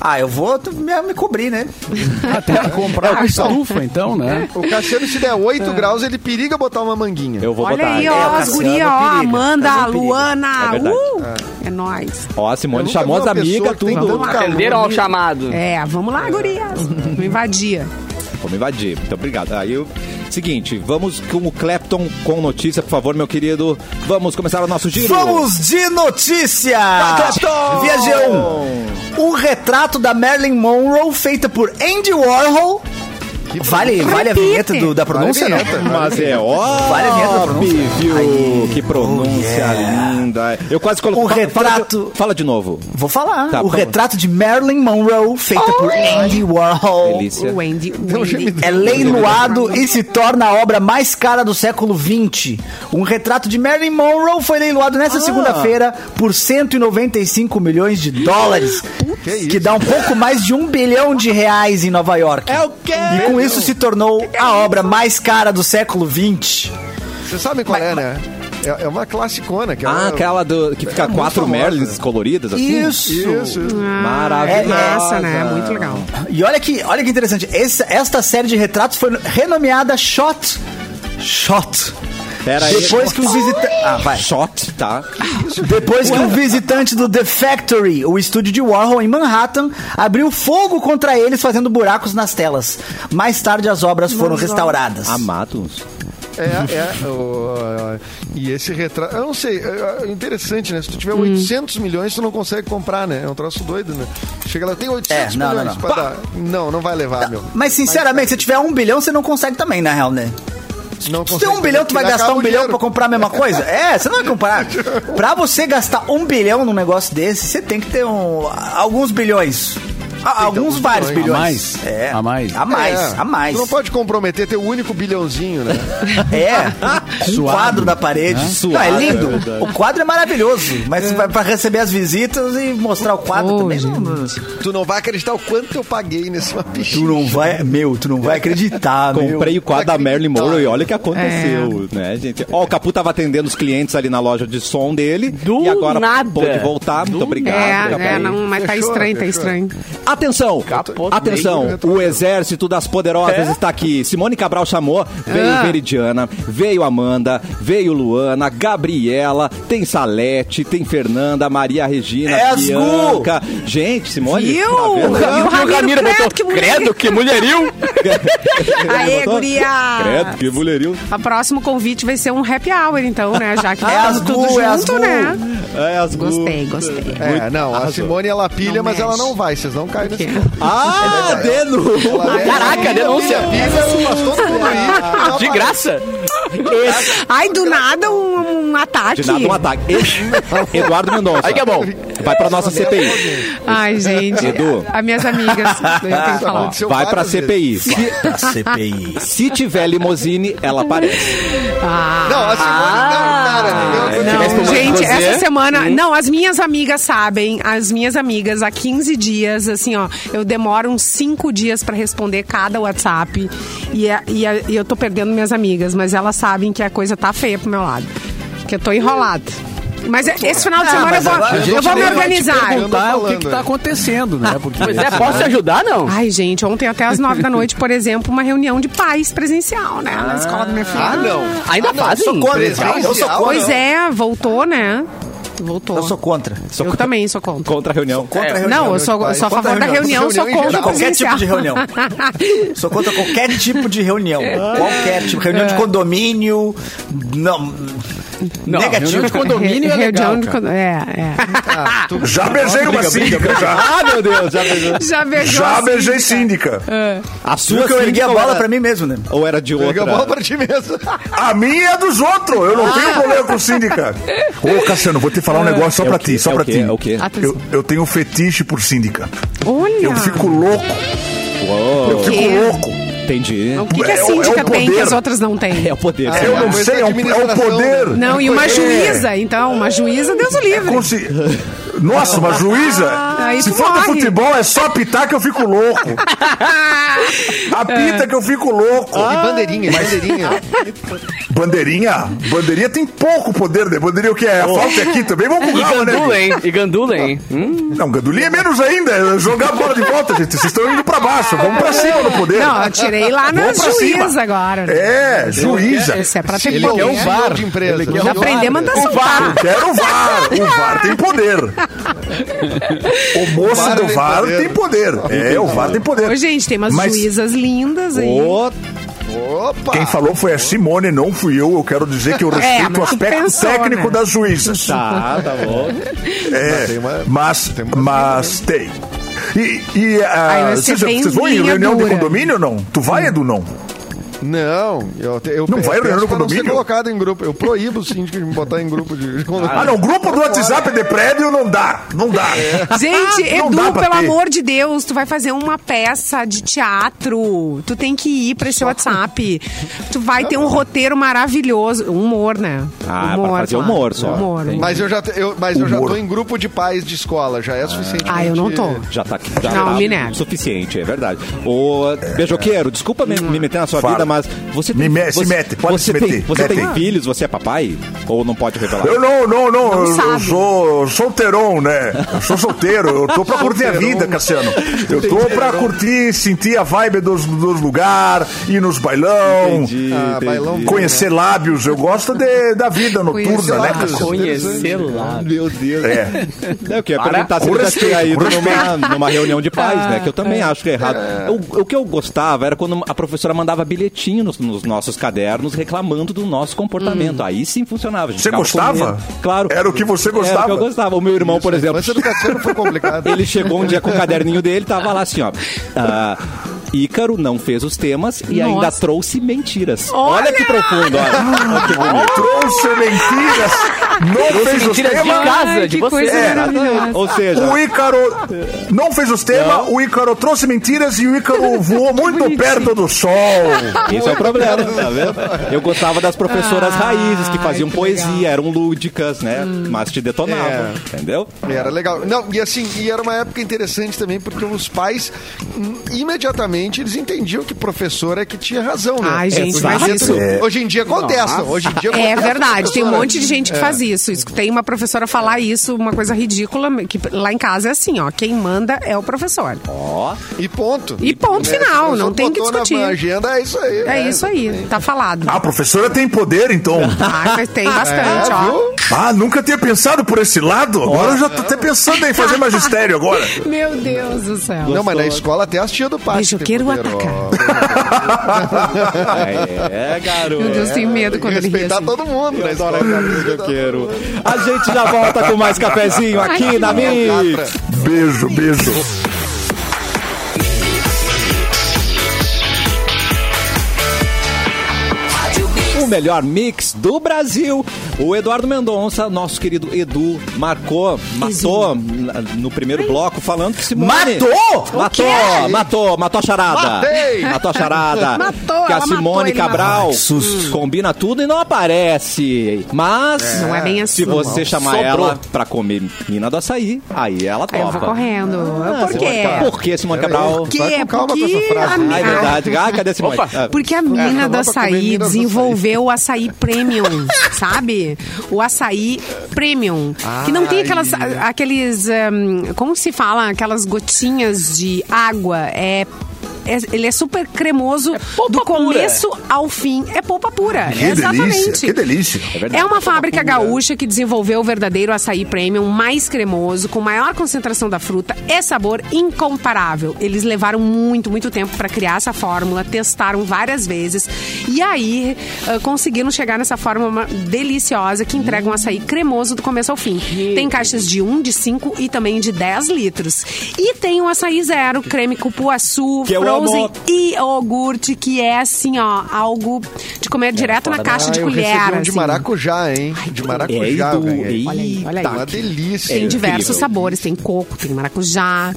Ah, eu vou t- me, me cobrir, né? Até comprar uma estufa, então, né? O Cassiano, se der 8 graus, ele periga botar uma manguinha. Eu vou Olha botar. aí, É, ó, o as Cassiano gurias, ó. periga. Amanda, Cassiano periga. Luana. É verdade. uh, é nóis. Ó, a Simone Eu nunca chamou vi as uma tem tudo. Atenderam ao chamado. É, vamos lá, gurias. Me invadia. Vamos invadir. Muito obrigado. Aí eu Seguinte, vamos com o Clapton com notícia, por favor, meu querido. Vamos começar o nosso giro. Vamos de notícia! Clapton! Via G1. Um retrato da Marilyn Monroe feita por Andy Warhol. Vale, vale a vinheta do- da pronúncia, não? Mas é Vale a vinheta da pronúncia. óbvio. Aí. Que pronúncia Oh, yeah. linda. Eu quase coloquei. O fala- retrato- Fala de, fala de novo. Vou falar. Tá, o retrato de Marilyn Monroe feita por Andy Warhol. Delícia. O Wendy. O Wendy. É leiloado e se torna a obra mais cara do século XX. Um retrato de Marilyn Monroe foi leiloado Ah. nesta segunda-feira por 195 milhões de dólares. Que, dá um pouco mais de um bilhão de reais em Nova York. É o quê? E com isso se tornou a obra mais cara do século XX. Vocês sabem qual é, né? É, é uma classicona. Que é Ah, uma- aquela do, que fica É quatro. Merlins coloridas assim? Isso. Isso. Maravilhosa. É Massa, né? Muito legal. E olha que, olha que interessante. Esse- esta série de retratos foi renomeada Shot. Shot. Pera aí. Depois que um visitante. Ah, vai. Shot, tá? Depois que um visitante do The Factory, o estúdio de Warhol em Manhattan, abriu fogo contra eles fazendo buracos nas telas. Mais tarde as obras foram restauradas. Amados. É, é. o- e esse retrato. Eu não sei, é, é interessante, né? Se tu tiver Hum. 800 milhões, tu não consegue comprar, né? É um troço doido, né? Chega lá, tem 800 É, não, não, milhões não. pra dar. Não, não vai levar, meu. Mas sinceramente, se tiver um bilhão, você não consegue também, na real, né? Não Se tem um bilhão, tu vai gastar um bilhão pra comprar a mesma coisa? É, você não vai comprar. Pra você gastar um bilhão num negócio desse, você tem que ter um, alguns bilhões. A- alguns alguns vários bilhões. bilhões. A mais? É. A mais? A mais, É, a mais. Tu não pode comprometer teu único bilhãozinho, né? É, um Suado. quadro da parede. Suado, Não, é é lindo. verdade. o quadro é maravilhoso. Mas vai pra receber as visitas e mostrar o quadro Oh, também. Não, tu não vai acreditar o quanto eu paguei nesse mapiche. tu não vai, meu, tu não vai acreditar, meu. Comprei o quadro da Marilyn Monroe e olha o que É. aconteceu, né, gente? Ó, o Capu tava atendendo os clientes ali na loja de som dele. Do e agora nada. pôde voltar. Muito obrigado. Capu. É, é, não, mas tá Fechou, estranho, tá estranho. Atenção! Capotei. Atenção! O exército das poderosas está aqui. Simone Cabral chamou, veio Ah. Veridiana, veio Amanda, veio Luana, Gabriela, tem Salete, tem Maria Maria Regina, É as Gu! Bianca. Gente, Simone. Viu? tá? E o Ramiro, credo, que. Credo, que mulheril! Aê, Botou? guria! Credo, que mulherio. O próximo convite vai ser um happy hour, então, né? Já que É tá as tudo Gu, é as junto, Gu. né? É, as. Gostei, gostei. É, não, a. Simone ela pilha, Não mas ela mexe. não vai, vocês não caem Que- Ah, é- Caraca, denúncia! Todo mundo aí. De graça! Ai, do nada um, um ataque. De nada, um ataque. Esse- Eduardo Mendonça. Aí que é bom. Vai pra nossa CPI. Ai, gente. Edu. As minhas amigas. Eu tenho que falar. Aconteceu Vai pra CPI. CPI. Se tiver limousine, ela aparece. Ah. Não, a Simone não, cara. entendeu? Não, tivesse gente, essa semana. Não, as minhas amigas sabem. As minhas amigas, há 15 dias, assim, ó. Eu demoro uns 5 dias pra responder cada WhatsApp. E, é- e, é- e eu tô perdendo minhas amigas, mas elas sabem que a coisa tá feia pro meu lado. Que eu tô enrolada. Mas é- esse final de Ah, semana eu mas vou, eu vou me organizar. Perguntar o que, que tá é. acontecendo, né? Porque Pois é, posso te ajudar, não? Ai, gente, ontem até às nove da noite, por exemplo, uma reunião de pais presencial, né? Na escola da minha filha. Ah, não. Ainda Ah, não, fazem? Presencial? Eu sou Presencial, Pois é, voltou, né? Voltou. Eu sou contra. Eu também sou contra. Contra a reunião. Contra a reunião. Não, eu sou, eu sou a favor da reunião, sou reunião em contra. Qualquer tipo de reunião. Sou contra qualquer tipo de reunião. Qualquer tipo. Reunião de condomínio. Não. Não, negativo. de condomínio é legal, de É, é. Ah, tu- Já beijei uma síndica, já. Ah, meu Deus, já beijou. Já beijou Já beijei síndica. A sua que eu ergui a bola era- pra mim mesmo, né? Ou era de Pega a bola outra? pra ti mesmo. A minha é dos outros. Eu não tenho problema com síndica. Ô, Cassiano, vou te falar um negócio só É pra o ti, só É o pra ti. É o quê? Eu, eu tenho um fetiche por síndica. Olha. Eu fico louco. Uou, Eu fico louco. entendi. O que, que É a o- é o síndica tem que as outras não têm? É o poder. Ah, Eu é não sei, é, um, é o administração, poder. né? Não, e uma É. juíza, então, uma juíza, Deus o livre. Consi- Nossa, uma juíza. Aí Se for do morre. futebol, é só apitar que eu fico louco. Apita que eu fico louco. E bandeirinha, bandeirinha. Bandeirinha? Bandeirinha tem pouco poder, né? Bandeirinha o que é? A falta é aqui também. Vamos calma, gandula, né? hein? E gandula, hein? Hum? Não, gandulinha é menos ainda. É jogar a bola de volta, gente. Vocês estão indo pra baixo. Vamos pra cima no poder. Não, eu tirei lá na cima. juíza agora. né? É, juíza. Isso é pra ter Ele poder. quer um VAR de empresa. Ele quer o aprender a mandar Eu soltar. quero o VAR. O VAR tem poder. O moço VAR do tem VAR poder. tem poder. É, o VAR tem poder. Ô, gente, tem umas Mas- juízas lindas aí. Opa! Quem falou foi a Simone, não fui eu. Eu quero dizer que eu respeito o mas tu aspecto pensou, técnico né? das juízas. Tá, tá bom. É, tem uma- mas, tem uma- mas tem. E, e ser vocês, vão em reunião de dura. condomínio ou não? Tu vai, Edu, não? Não, eu, te- eu Não vai reunião não ser colocado em grupo. Eu proíbo o síndico de me botar em grupo de, de condomínio. Ah, não, grupo do WhatsApp de prédio não dá. Não dá. Gente, Não Edu, pelo ter. amor de Deus, tu vai fazer uma peça de teatro. Tu tem que ir pra esse WhatsApp. Tu vai ter um roteiro maravilhoso. Humor, né? Ah, pra fazer claro. humor só. Humor. Mas eu já, eu, mas eu já Humor. tô em grupo de pais de escola, já é suficiente. Ah, eu não tô. Já tá aqui. Já Não, tá me suficiente, é verdade. Ô, beijoqueiro, desculpa me, me meter na sua Fala. vida, mas você Me tem. me- se você, mete, pode você se tem, meter, Você mete tem filhos? Você é papai? Ou não pode revelar? Eu não, não, não. Não eu, eu sou solteirão, né? Eu sou solteiro. Eu tô pra curtir a vida, Cassiano. Eu tô pra curtir, sentir a vibe dos, dos lugares, ir nos bailão, Entendi, Ah, entendi. bailão conhecer lábios. Eu gosto de- da vida Conhecer noturna, né, lábios. Cassiano? Conhecer lá. Meu Deus. É. Eu queria Para. perguntar se respeito, tinha ido numa, numa reunião de pais, né? Que eu também acho que é errado. O, o que eu gostava era quando a professora mandava bilhetinho nos, nos nossos cadernos reclamando do nosso comportamento. Aí sim funcionava. Você gostava? com medo. Claro. Era o que você Era o gostava? que eu gostava. O meu irmão, por exemplo, Mas educação foi complicado. ele chegou um dia com o caderninho dele, tava lá assim, ó. ah, Ícaro não fez os temas e Nossa. ainda trouxe mentiras. Olha, Olha! que profundo, olha. Olha que bonito. Trouxe mentiras, não fez os Mentiras de temas. casa, Ai, de que você. coisa É. Ou seja, O Ícaro não fez os temas, o Ícaro trouxe mentiras e o Ícaro voou muito perto do sol. Esse é o problema, tá vendo? Eu gostava das professoras raízes que faziam que poesia, eram lúdicas, né? Mas te detonavam, É. entendeu? Era legal. Não, e assim, e era uma época interessante também, porque os pais, hum, imediatamente, eles entendiam que professor é que tinha razão, né? Ai, gente, mas em dia, isso- hoje em dia contestam. Hoje em dia É verdade, tem um monte de gente que faz isso. Escutei uma professora falar isso, uma coisa ridícula, que lá em casa é assim, ó, quem manda é o professor. Ó, E ponto. E ponto Né? final, não tem que botou na discutir. agenda, é isso aí. É isso aí, tá falado. Ah, a professora tem poder, então. Mas tem bastante, É, ó. viu? Ah, nunca tinha pensado por esse lado. Agora eu já tô até pensando em fazer magistério agora. Meu Deus do céu. Não, mas na escola até as tia do pátio. Beijoqueiro tem poder, atacar. é, garoto. Meu Deus, tenho medo quando ele Respeitar assim. todo mundo na adoro esse beijoqueiro. A gente já volta com mais cafezinho aqui na Mix. Beijo, beijo. O melhor mix do Brasil. O Eduardo Mendonça, nosso querido Edu, marcou, matou no primeiro bloco falando que Simone... Matou? Matou, matou, matou a charada. Matei! Matou a charada. Matou, que a Simone Cabral susto. combina tudo e não aparece. Mas... Não é bem assim. Se você chamar Sobrou. ela pra comer mina do açaí, aí ela Aí eu vou topa. correndo. Ah, Por quê? Por que, Simone Cabral? Por quê? Vai com calma com Porque essa frase. a mi- Ah, é verdade. Ah, cadê a Simone? Opa. Ah, Porque a mina É, do dá pra comer o açaí premium, sabe? O açaí premium. Que não tem aquelas, aqueles. hum, como se fala? Aquelas gotinhas de água. É. é- ele é super cremoso polpa do pura. começo ao fim. É polpa pura. Que Exatamente. delícia, que delícia. É uma fábrica gaúcha que desenvolveu o verdadeiro açaí premium mais cremoso, com maior concentração da fruta e sabor incomparável. Eles levaram muito, muito tempo para criar essa fórmula, testaram várias vezes e aí ah, conseguiram chegar nessa fórmula deliciosa que entrega um açaí cremoso do começo ao fim. Tem caixas de 1, de 5 e também de 10 litros. E tem o açaí zero, creme cupuaçu, Que eu frozen e iogurte, que é assim, ó, algo de comer direto na caixa de eu colher. um de assim. maracujá, hein? De maracujá. É, ganhei. Olha aí, olha aí. Uma delícia. Tem É diversos sabores, tem coco, tem maracujá,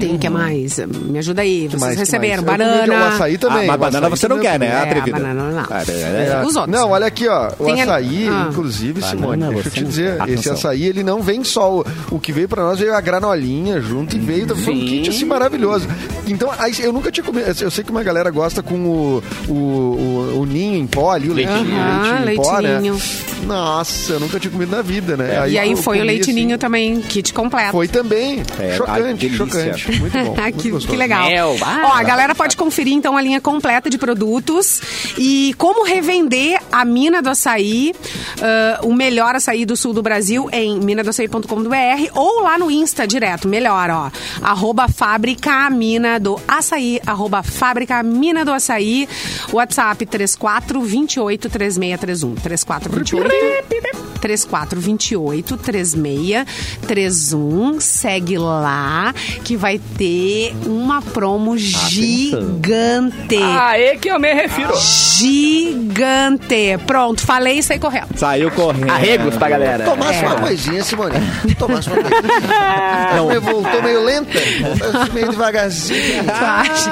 tem que mais? Me ajuda aí, vocês mais, receberam mais? Banana. O açaí também. Ah, mas o banana açaí você não também quer, né? É, Atrevida. a banana não. Ah, é, É. Os outros. Não, olha aqui, ó. O Tem a- açaí, Ah. inclusive, Simone, Banana, deixa eu te dizer, esse Atenção. açaí, ele não vem só o, o que veio pra nós, veio a granolinha junto e veio foi um kit assim maravilhoso. Então, aí, eu nunca tinha comido, eu sei que uma galera gosta com o, o, o, o ninho em pó ali, o leitinho, Aham, leitinho em pó, né? leitinho. Nossa, eu nunca tinha comido na vida, né? E aí foi o leite assim, ninho também, kit completo. Foi também. É, chocante, delícia. chocante. Exatamente. Muito bom. muito que, que legal. Mel, ah. Ó, a galera pode conferir então a linha completa de produtos e como revender a mina do açaí, ah, o melhor açaí do sul do Brasil em minadoaçaí.com.br ou lá no Insta direto, melhor, ó. Arroba fábrica mina do açaí, arroba fábrica mina do açaí, WhatsApp 34 28 3631. 34 28 3428 3631. Segue lá que vai ter uma promo gigante. Aê que eu me refiro. Gigante. Pronto, falei e saí correndo. Saiu correndo. Arregos pra galera. Tomasse É. uma coisinha, Simone. Tomasse uma coisinha. Não. Meio- Voltou meio lenta. Meio devagarzinho. Acha?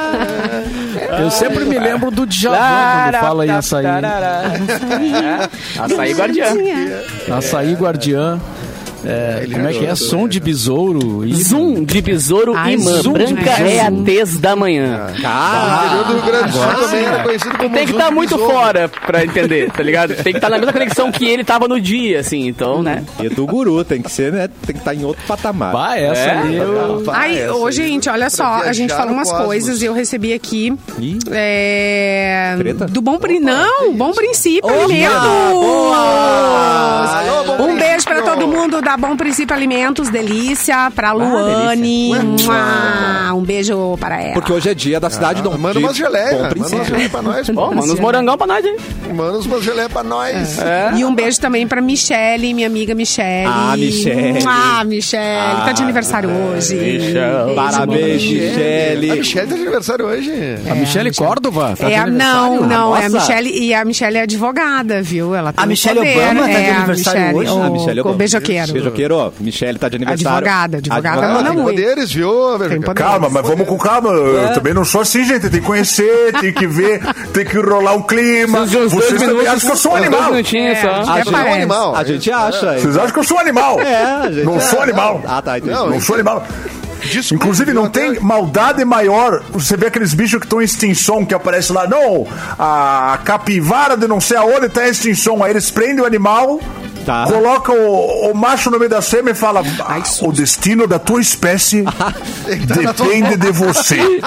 Eu sempre me lembro do Djavan quando fala em açaí. Açaí guardiã. Açaí guardiã. É, como é que é? Som de besouro. e- Zoom de besouro Ai, imã. zoom de Branca besouro. é a tez da manhã. O interior do Grande Sul também era conhecido como Tem que estar de muito besouro. fora pra entender, tá ligado? Tem que estar na mesma conexão que ele tava no dia, assim, então, né? E do guru, tem que ser, né? Tem que estar em outro patamar. Bah, essa É? ali eu... Ai, essa ô, aí gente, olha só, a gente falou umas cosmos. coisas e eu recebi aqui. Ih. É, Treta? do bom princípio. Não, bom princípio Alô. Bom Um beijo pra todo mundo da Bom Princípio Alimentos, delícia, pra Luane. Mua. Um beijo para ela. Porque hoje é dia da cidade do Manda de umas geleias. Bom Manda umas geleias pra nós. Pô. manda uns morangão pra nós, hein? Manda umas geleias pra nós. E um beijo também pra Michele, minha amiga Michele. Ah, Michele. Ah, Michele. tá de aniversário hoje. Michele. Beijo, Parabéns, Michele. A Michele. Michelle tá de aniversário hoje. A Michele Córdova? tá de É, não, não, é a Nossa. Michelle, e a Michelle é advogada, viu? Ela A Michelle Obama tá de é, a aniversário Michelle, hoje? O, A Michelle o Obama. Beijoqueiro. Beijoqueiro, Michele tá de aniversário. Advogada, advogada, manda tem muito. poderes, viu? Tem poder. Calma, mas vamos com calma. Eu também não sou assim, gente. Tem que conhecer, tem que ver, tem que rolar um clima. Vocês também minutos, acham que eu sou um dois animal. minutinhos É, só. A gente, parece. animal. a gente acha. Vocês acham que eu sou um animal? É, a gente Não sou animal. Ah, tá, entendi. Não, Não sou animal. Desculpa, Inclusive, não tem até- maldade maior. Você vê aqueles bichos que estão em extinção, que aparece lá. Não, a capivara de não sei aonde está em extinção. Aí eles prendem o animal, Tá. colocam o, o macho no meio da fêmea e fala: "Ah, O destino da tua espécie depende de você.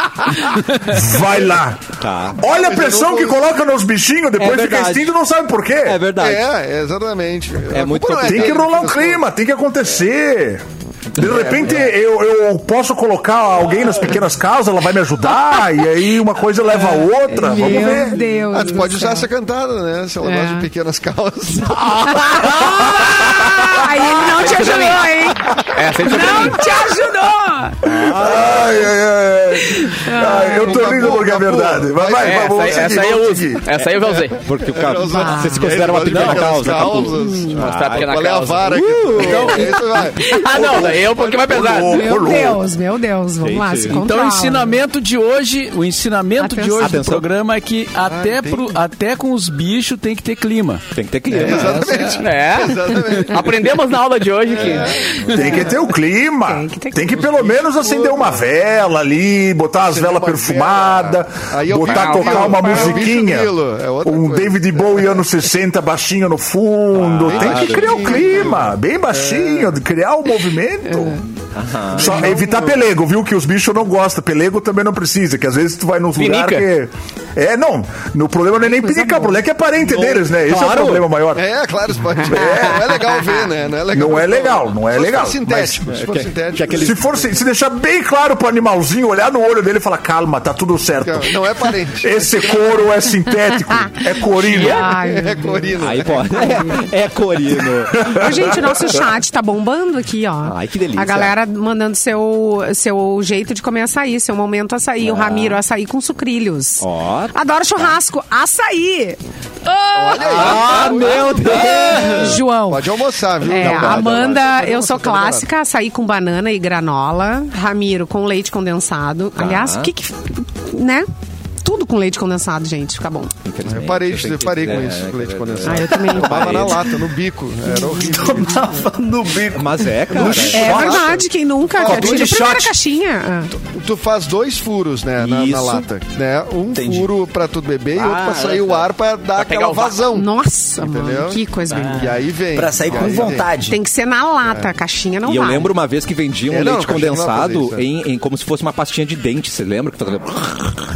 Vai lá. Tá. Olha a pressão que coloca nos bichinhos, depois É fica extinto e não sabe por quê. É verdade. É, exatamente. É muito não Tem que rolar um clima, tem que acontecer. De repente eu, eu posso colocar alguém nas pequenas causas, ela vai me ajudar, e aí uma coisa leva a outra. Vamos Meu ver. Deus. Ah, tu pode usar céu. essa cantada, né? Se ela É. gosta de pequenas causas. Ah, aí ele não te ajudou, hein? É, pra mim. Não te ajudou! Ai, ai, ai. Ai, eu tô Capu, rindo porque é Capu, verdade. Vai, vai, vai, É, essa, vamos aí, seguir, essa aí eu vamos uso. seguir. Essa aí eu usei. Porque o cara, você se considera uma pequena causa, Capu. causas. Mostrar a pequena Qual é a causa. vara aqui? Então, isso vai. Ah, não, daí é um pouquinho mais pesado. Ô, Meu louco. Deus, meu Deus. Vamos lá, se. Então controla. o ensinamento de hoje, o ensinamento de Atenção. hoje Atenção. do programa é que até, tem pro- até com os bichos tem que ter clima. Tem que ter clima. Exatamente. É. Exatamente. Aprendemos na aula de hoje que. Tem que ter o clima. Tem que ter Tem que pelo menos acender uma vela ali, botar as velas uma perfumadas, botar tocar uma é musiquinha. é um coisa. David Bowie anos 60 baixinho no fundo. Ah, Tem que criar o clima, bem baixinho, criar o movimento. Só evitar pelego, viu? Que os bichos não gostam. Pelego também não precisa, que às vezes tu vai nos Pinica. lugares que. É, não. No problema não é nem pinicar, o problema é que é parente deles, né? Esse é o problema maior. É, claro, isso pode. Não é legal ver, né? Não é legal, Não é legal, não é Se fosse legal, sintético, se for que- sintético. que aquele- Se for se, se deixar bem claro pro animalzinho, olhar no olho dele e falar, calma, tá tudo certo. Não é parente. Esse couro é sintético, é corino. Ai, É corino. Aí pode. É, é corino. Gente, o nosso chat tá bombando aqui, ó. Ai, que delícia. A galera mandando seu, seu jeito de comer açaí, seu momento açaí. O Ramiro, açaí com sucrilhos. Ó. Adoro churrasco. Açaí! Olha aí. Ah, meu Deus! João. Pode almoçar, viu? É, Não, Amanda, pode, eu pode, sou clássica, açaí com banana e granola. Ramiro com leite condensado. Tá. Aliás, o que que. né? Tudo com leite condensado, gente. Fica bom. Eu parei, eu parei com é, isso, é, com leite é, condensado. Ah, eu também. Tomava na lata, no bico. Era horrível. Tomava no bico. Mas é, cara. É verdade, quem nunca? De a primeira caixinha. Ah. Tu faz dois furos, né, na, lata. Né? Um Entendi. furo pra tu beber e outro Ah, pra sair o ar pra dar pegar aquela vazão. Nossa, Entendeu? mano, que coisa bem. E aí vem. Pra sair com vontade. Tem que ser na lata, a caixinha não E eu lembro uma vez que vendiam É, leite condensado é. em como se fosse uma pastinha de dente. Você lembra? Que fazia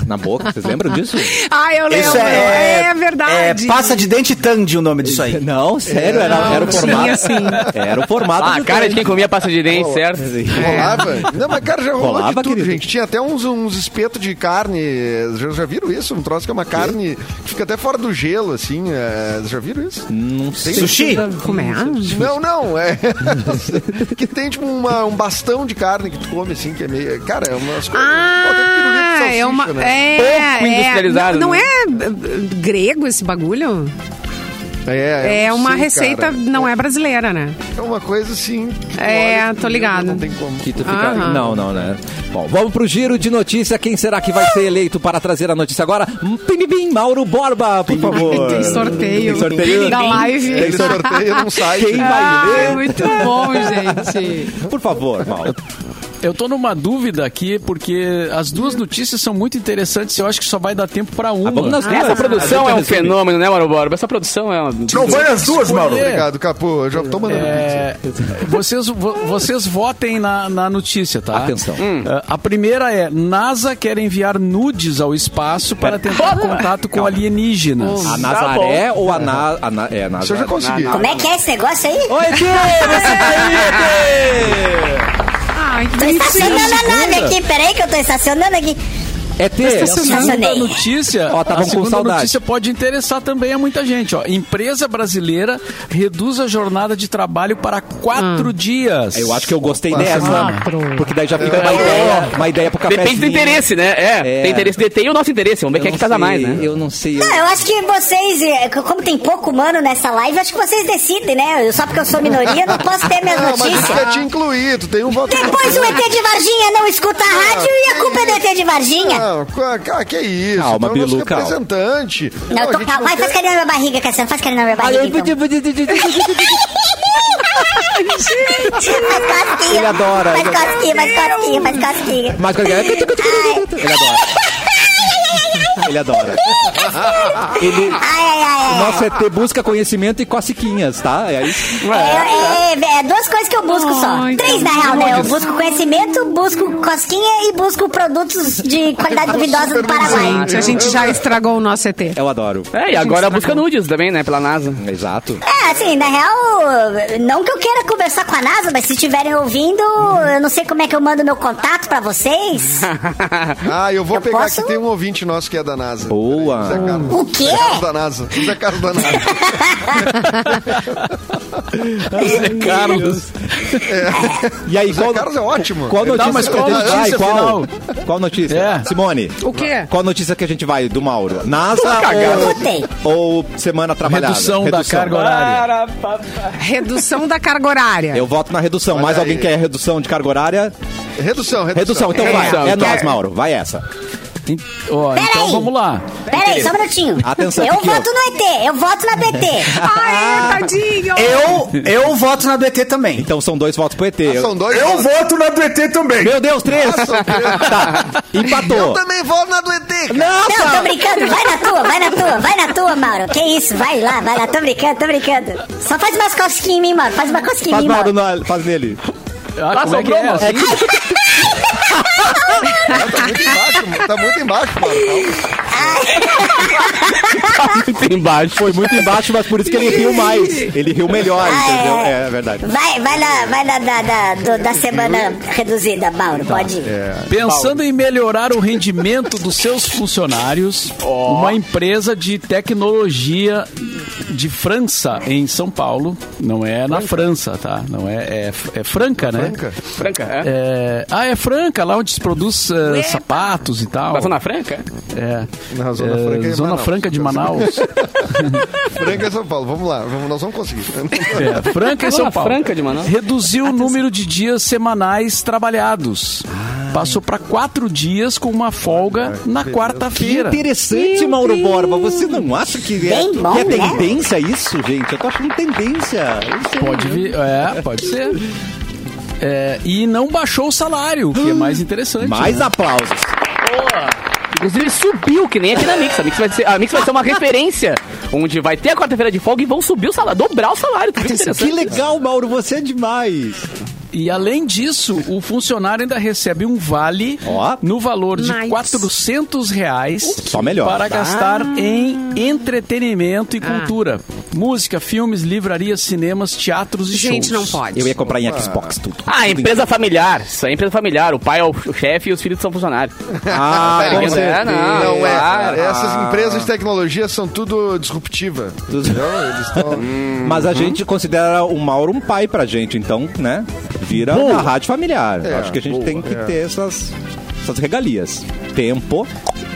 na boca. Vocês lembram disso? Ah, eu lembro. Isso é, é, verdade. É pasta de dente Tandy o nome disso aí. Não, sério, era, Não, era o tinha formato. sim. Era o formato Ah, do cara de quem comia pasta de dente, certo? Rolava? Não, mas cara, já rolou Rolava, de tudo, querido? gente. Tinha até uns, uns espetos de carne. Já, já viram isso? Um troço que é uma carne que fica até fora do gelo, assim. é, já viram isso? Não sei. Sushi? Como é? Não, não, é. que tem tipo uma- um bastão de carne que tu come, assim, que é meio. Cara, é umas coisas. Ah, é uma. né? É, Pouco é, industrializado, Não, não né? é uh, grego esse bagulho? É, É eu uma sei, receita, cara. não é brasileira, né? É uma coisa assim. É, tô ligado. Não tem como. Que tu fica... Aham. Não, não, né? Bom, vamos pro giro de notícia. Quem será que vai ser eleito para trazer a notícia agora? Hum, Pim, bim, Mauro Borba, por favor. Tem sorteio, Tem sorteio da live. Tem sorteio num site. Quem vai Ah, ler? muito bom, gente. Por favor, Mauro. Eu tô numa dúvida aqui, porque as duas notícias são muito interessantes. Eu acho que só vai dar tempo pra uma. Ah, duas. Essa produção Ah, é um resume. fenômeno, né, Mauro Borba? Essa produção é uma... Não vai as duas, Mauro. Obrigado, Capu. Eu já tô mandando É, vocês, vo- vocês votem na, na notícia, tá? Atenção. É, A primeira é: NASA quer enviar nudes ao espaço para tentar contato com alienígenas. A Nazaré ou a, na, a na, é, a eu já consegui. Como é que é esse negócio aí? Oi, Tê! Você tá aí, Ai, que Tô estacionando a nave aqui, peraí que eu tô estacionando aqui. É Tê. A Estacionei. segunda notícia, Ó, tava a com segunda saudade. notícia pode interessar também a muita gente. Ó. Empresa brasileira reduz a jornada de trabalho para quatro dias. Eu acho que eu gostei Opa, dessa. quatro. Porque daí já fica uma ideia, uma ideia pro café. Depende do interesse, né? É, É. tem interesse de ter e o nosso interesse. Vamos ver quem é que casa mais, né? Eu não sei. eu- Não, eu acho que vocês, eh, como tem pouco humano nessa live, acho que vocês decidem, né? Eu- Só porque eu sou minoria, não posso ter minhas Não, mas isso notícias. quer te incluir. Tu tem um voto. Depois o ET de Varginha não escuta a rádio e a culpa é do ET de Varginha. Não, ca- ca- que é isso? Calma, Tu o nosso Bilu, calma. Não, representante. tô, a gente calma. não Vai, faz carinho na minha barriga, Cassiano. Faz carinho na minha barriga, então. Cosquinha. Ele adora, Faz ele adora. cosquinha, faz cosquinha, faz cosquinha. Ele adora. Ele adora. Ele, Ai, ai, ai, ai. nosso ET busca conhecimento e cociquinhas, tá? É isso. É, é, é duas coisas que eu busco só. Três, na real, né? Eu busco conhecimento, busco cosquinha e busco produtos de qualidade duvidosa do Paraguai. Gente, a gente já estragou o nosso ET. Eu adoro. É, e agora a busca nudes também, né? Pela NASA. Exato. É, assim, na real, não que eu queira conversar com a NASA, mas se estiverem ouvindo, eu não sei como é que eu mando meu contato pra vocês. Ah, eu vou Eu pegar posso? aqui. Tem um ouvinte nosso que é da NASA. Boa. Carlos. O quê? Zé Carlos da NASA. Zé Carlos da NASA. Carlos. E aí, Zé qual, Carlos é ótimo. qual notícia mas qual a gente vai? notícia Qual? final? Qual notícia? É. Simone. O quê? Qual notícia que a gente vai do Mauro? NASA ou, ou semana trabalhada? Redução da carga horária. Redução da carga horária. Eu voto na redução. Olha Mais aí. alguém quer redução de carga horária? Redução, redução. Redução, então É, vai. É eu nós, Mauro. Vai essa. Ó, Pera então aí. vamos lá. Pera aí, só um minutinho. Atenção, Eu voto no ET, eu voto na ET. Ai, tadinho. Eu, eu voto na do ET também. Então são dois votos pro ET. Ah, São dois Eu votos. voto na do ET também. Meu Deus, três! tá, Eu empatou. também voto na do ET. cara. Não, tô brincando, vai na tua, vai na tua, vai na tua, Mauro. Que isso, vai lá, vai lá, tô brincando, tô brincando. Só faz umas cosquinhas em mim, Mauro, faz uma cosquinha Faz em mim, Mauro, Mauro. na- faz nele. Ah, como é que é? É Tá muito embaixo, tá muito embaixo, mano. Muito embaixo. Foi muito embaixo, mas por isso que ele riu mais. Ele riu melhor, Ah, entendeu? é. É verdade. Vai, vai na, vai na da, da, do- da semana reduzida, Mauro, pode ir. Pensando em melhorar o rendimento dos seus funcionários, uma empresa de tecnologia de França, em São Paulo, não é na França, tá? Não é, é, é Franca, né? Franca? Franca, é? É, ah, é Franca, lá onde se produz eh, sapatos e tal. Na Zona Franca? É. Na Zona É, Franca é Zona Manaus. Franca de Manaus. Franca é São Paulo. Vamos lá, vamos, nós vamos conseguir. É, Franca e Zona São Paulo. Franca de Manaus. Reduziu o número de dias semanais trabalhados. Passou para quatro dias com uma folga na Que quarta-feira. interessante, Meu Mauro Deus. Borba. Você não acha que é, Bem que é né? tendência isso, gente? Eu tô achando tendência. Sei. Pode vir, é, pode ser. É, e não baixou o salário, o que é mais interessante. Mais né? aplausos. Inclusive subiu, que nem aqui na Mix. A Mix vai ser, a Mix vai ser uma referência. Onde vai ter a quarta-feira de folga e vão subir o salário, dobrar o salário. Viu que Que legal, Mauro. Você é demais. E além disso, o funcionário ainda recebe um vale Ó. no valor de Nice. 400 reais Só melhor. para gastar em entretenimento e cultura. Música, filmes, livrarias, cinemas, teatros e Gente, shows. não pode. Eu ia comprar em Xbox tudo. Ah, empresa familiar. Isso é empresa familiar. O pai é o chefe e os filhos são funcionários. Ah, Tá ligado? certeza. É, não. Não é. Essas empresas de tecnologia são tudo disruptiva. Eles estão. Mas a gente considera o Mauro um pai pra gente, então, né? Vira uma rádio familiar. É, Acho que a gente boa, tem que é. ter essas, essas regalias. Tempo.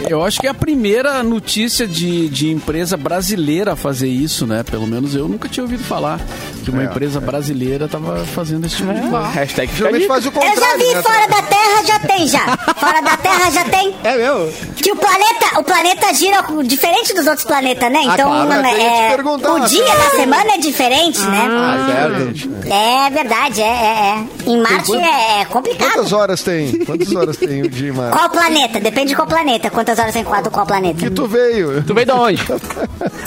Eu acho que é a primeira notícia de, de empresa brasileira a fazer isso, né? Pelo menos eu nunca tinha ouvido falar que uma É, empresa brasileira estava fazendo esse tipo de coisa. Hashtag fica Geralmente faz o Eu contrário. já vi né? fora da Terra, já tem já. Fora da Terra já tem. É meu? Que o planeta, o planeta gira diferente dos outros planetas, né? Então, claro, eu ia te é, o dia da semana é diferente, né? Ah, certo. É verdade, é, é, é. Em Marte é, é complicado. Quantas horas tem? Quantas horas tem o dia, Mara? Qual planeta? Depende de qual planeta. Quantas horas tem quadro qual planeta? Que tu veio? Tu veio de onde?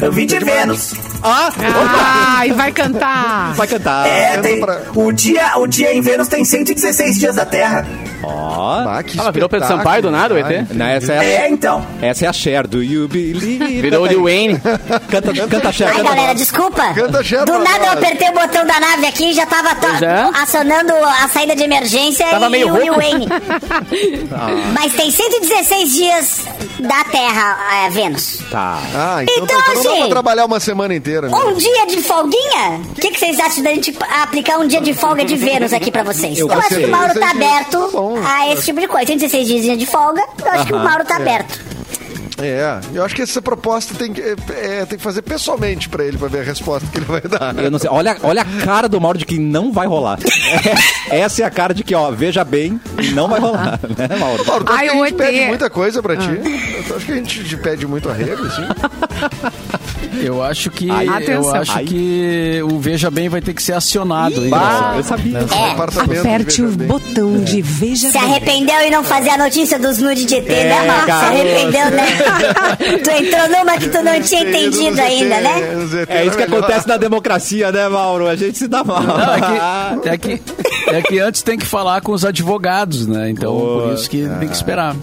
Eu vim de Vênus. Ai, vai cantar. Vai cantar. É, tem, pra- o, dia, o dia em Vênus tem 116 dias da Terra. Ó. Ah, que Ah, mas virou Pedro. Sampaio do nada, o ET? Não, essa, é a, É, então. essa é a Cher do You Believe. Virou o Lil Wayne. Canta, canta a Cher. Ai, canta galera, desculpa. Canta Cher Do nada eu nós. apertei o botão da nave aqui e já tava to- é. acionando a saída de emergência Tava e meio o. Wayne. Mas tem 116 dias da Terra, é, Vênus. Tá. Ah, então, Então, tá, então não dá assim, pra trabalhar uma semana inteira. né? Um dia de folguinha? O que, que vocês acham da gente aplicar um dia de folga de Vênus aqui pra vocês? Eu Eu, acho que o Mauro tá 16 dias, aberto tá bom. a esse tipo de coisa. Tem 16 dias de folga, eu acho que o Mauro tá aberto. É, eu acho que essa proposta tem que, é, é, tem que fazer pessoalmente pra ele, pra ver a resposta que ele vai dar. Eu não sei. Olha, olha a cara do Mauro de que não vai rolar. É, essa é a cara de que, ó, veja bem, não vai rolar, né, Mauro? Mauro, tu acha Ai, que a gente pede muita coisa pra ti? Tu acha que a gente te pede muito arrego, assim? Eu acho que Ai, eu acho Ai. que o Veja Bem vai ter que ser acionado. aí, Bah, nessa- eu sabia. É. Apartamento, Aperte o bem. botão de veja Se bem. arrependeu e não fazer a notícia dos nude de ET, É, né, Mauro? Se arrependeu, né? tu entrou numa que tu não tinha entendido ainda, né? É isso que acontece na democracia, né, Mauro? A gente se dá mal. Não, é que, é, que, é que antes tem que falar com os advogados, né? Então, por isso que tem que esperar.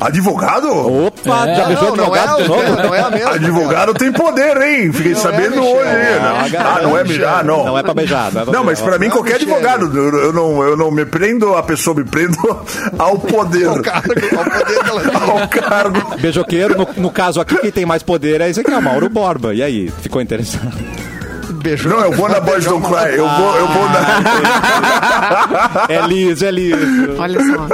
Advogado? Opa, É. já beijou Não, não é, advogado de novo? a- não é a mesma. Advogado tem poder, hein? Fiquei Não é, sabendo Michel. hoje. Não, né? Ah, não é Michel. Michel? Ah, não. Não é pra beijar. Não, é pra Não, mas beijar. pra mim, Não, qualquer advogado, eu, não, eu não me prendo à pessoa, me prendo ao poder. Ao cargo, ao poder que ela tem. Ao cargo. Beijoqueiro, no, no caso aqui, quem tem mais poder é esse aqui, é o Mauro Borba. E aí, ficou interessado? Beijou. Não, eu vou na Boys Don't Cry. Eu vou, eu vou na. É liso, é liso. Olha só.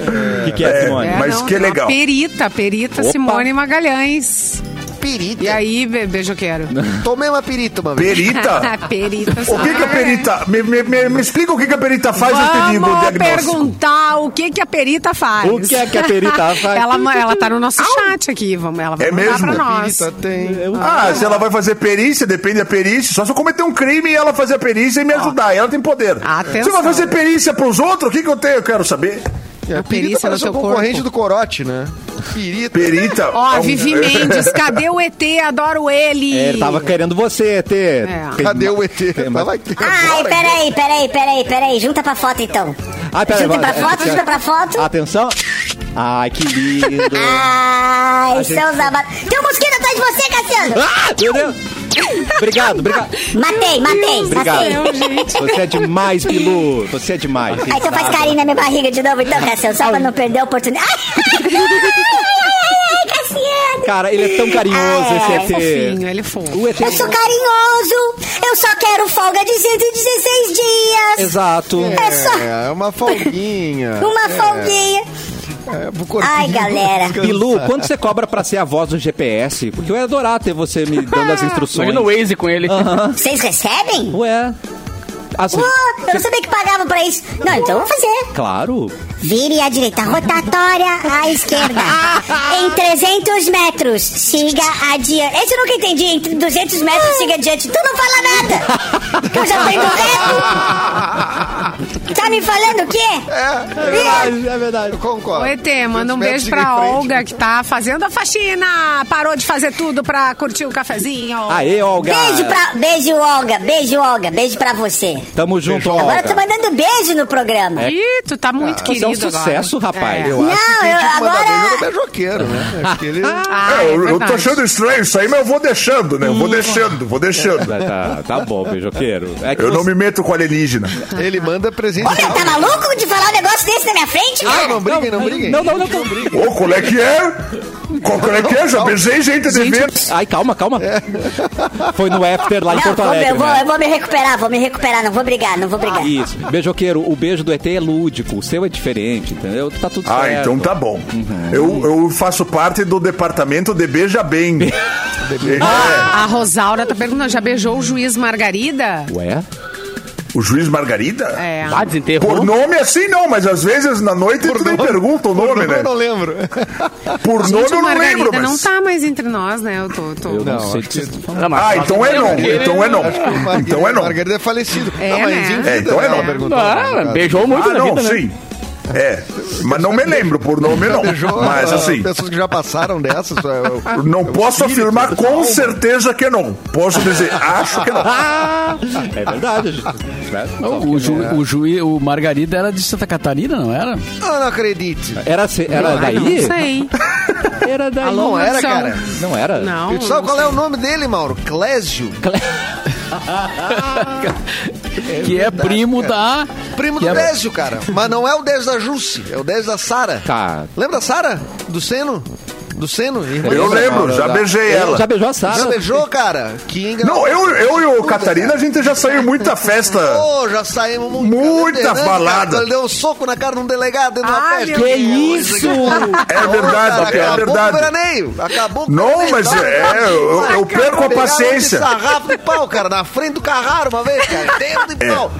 O que, que é, É, Simone? É, Mas que tem uma legal. Perita, perita Opa. Simone Magalhães. Perita. E aí, be beijoqueiro? Tomei uma perita vez. Perita? perita O que, que a perita. Me, me, me, me explica o que, que a perita faz antes de ir no Vamos diagnóstico. perguntar o que, que a perita faz. O que é que a perita faz? ela, ela tá no nosso chat aqui, vamos, ela vai É mesmo? pra nós. Perita tem. Ah, se ela vai fazer perícia, depende da perícia. Só se eu cometer um crime e ela fazer a perícia e me ajudar. Ela tem poder. Atenção. Se vai fazer perícia pros outros, o que, que eu tenho? Eu quero saber. É, A a perita perícia parece no teu concorrente corpo. do corote, né? Perita. Perita. Ó, um- Vivi Mendes, cadê o ET? Adoro ele. É, ele tava querendo você, T. É. Cadê o ET? Tava aqui. Ai, peraí, peraí, peraí, peraí. Junta pra foto então. Ah, peraí, Junta pra foto, junta pra foto. Atenção. Ai, que lindo. Ai, seus amados. Tem um mosquito atrás de você, Cassiano. Ah, meu Deus. Obrigado, obrigado. Matei, matei, Obrigado. matei. Você é demais, Pilu. Você é demais. Aí então faz carinho na minha barriga de novo, então, Cassiano, só pra não perder a oportunidade. Ai, ai, ai, ai, Cassiano. Cara, ele é tão carinhoso, Ah, esse é ET. Fofinho, ele é fofo. O ET Eu sou carinhoso, eu só quero folga de 116 dias. Exato. É só É, é uma folguinha. uma É, folguinha. É, Ai, galera. descansar. Pilu, quanto você cobra pra ser a voz do GPS? Porque eu ia adorar ter você me dando as instruções. Imagina o Waze com ele. Vocês recebem? Ué. Assim, Ué, Eu não sabia que pagavam pra isso. Não, então eu vou fazer. Claro. Vire à direita, rotatória à esquerda. em 300 metros, siga adiante. Esse eu nunca entendi. Em 200 metros, siga adiante. Tu não fala nada. Que eu já tô indo reto. Tá me falando o quê? É verdade, é verdade. Eu concordo. O ET, manda um 200 beijo pra frente. Olga, que tá fazendo a faxina. Parou de fazer tudo pra curtir o cafezinho. Aê, Olga. Beijo pra. Beijo, Olga. Beijo, Olga. Beijo pra você. Tamo junto, Agora eu tô Olga. mandando beijo no programa. Ih, tu tá muito Você querido é um sucesso, agora. rapaz. É. Eu acho que Não, eu- tinha que mandar agora- beijo era o beijoqueiro, né? Acho que ele... Ah, É, é eu, eu tô achando estranho isso aí, mas eu vou deixando, né? Eu vou deixando, vou deixando. Tá, tá, tá bom, beijoqueiro. É que Eu não você- me meto com alienígena. Ele manda presente. Olha, tá maluco de falar um negócio desse na minha frente? Ah, não briguem, não briguem. Não, não, não. não. Ô, qual é que é? Qual é que é? Já beijei gente de ver. Ai, calma, calma. Foi no after lá em Porto vou, Alegre, eu, vou, né? eu vou me recuperar, vou me recuperar, não vou brigar, não vou brigar. Isso. Beijoqueiro, o beijo do ET é lúdico, o seu é diferente, entendeu? Tá tudo certo. Ah, então tá bom. Eu, eu faço parte do departamento de Beija Bem. É, A Rosaura tá perguntando, já beijou o juiz Margarida? Ué? O juiz Margarida? É. Ah, desenterrou. Por nome assim não, mas às vezes na noite tu nem pergunta o nome, né? Eu não lembro. Por nome Gente, eu o não lembro, Margarida mas... não tá mais entre nós, né? Eu tô... tô... Eu não, Não, sei que que- falando. Ah, Ah, então é não, então é não. Então é não. Margarida é falecido. É, não, mas né? em vida, É, então é não. perguntou. Ah, beijou muito Ah, na não, vida, né? É, mas não me lembro por nome não. Beijou Mas ah, assim, pessoas que já passaram dessas. é, não posso afirmar com certeza que não. Posso dizer, acho que não. É verdade, gente. Né? O, ju, o, juiz, o Margarida era de Santa Catarina, não era? Ah, não acredite. Era, se- era daí? Não sei. Era daí. Alô, Não era, cara. Não era? Não. Sabe qual é o nome dele, Mauro? Clésio. que é primo da. Primo do é- Désio, cara. Mas não é o Désio da Jusce, é o Désio da Sara. Tá. Lembra da Sara? Do Seno? Do Seno? Irmã Eu lembro, já beijei ela. Já beijou a Já Sara? beijou, cara? Que engra... Não, eu, eu e o Catarina, a gente já saiu muita festa. Ô, já saímos muito. Muita Fernandes, balada. Cara, ele deu um soco na cara de um delegado dentro da festa. Que isso? É verdade, é Acabou com o verdade. veraneio. Acabou com o Não, mas Sabe? é, eu, eu perco a paciência. Sarrafo de pau, cara, na frente do Carraro uma vez, cara. Dentro de pau.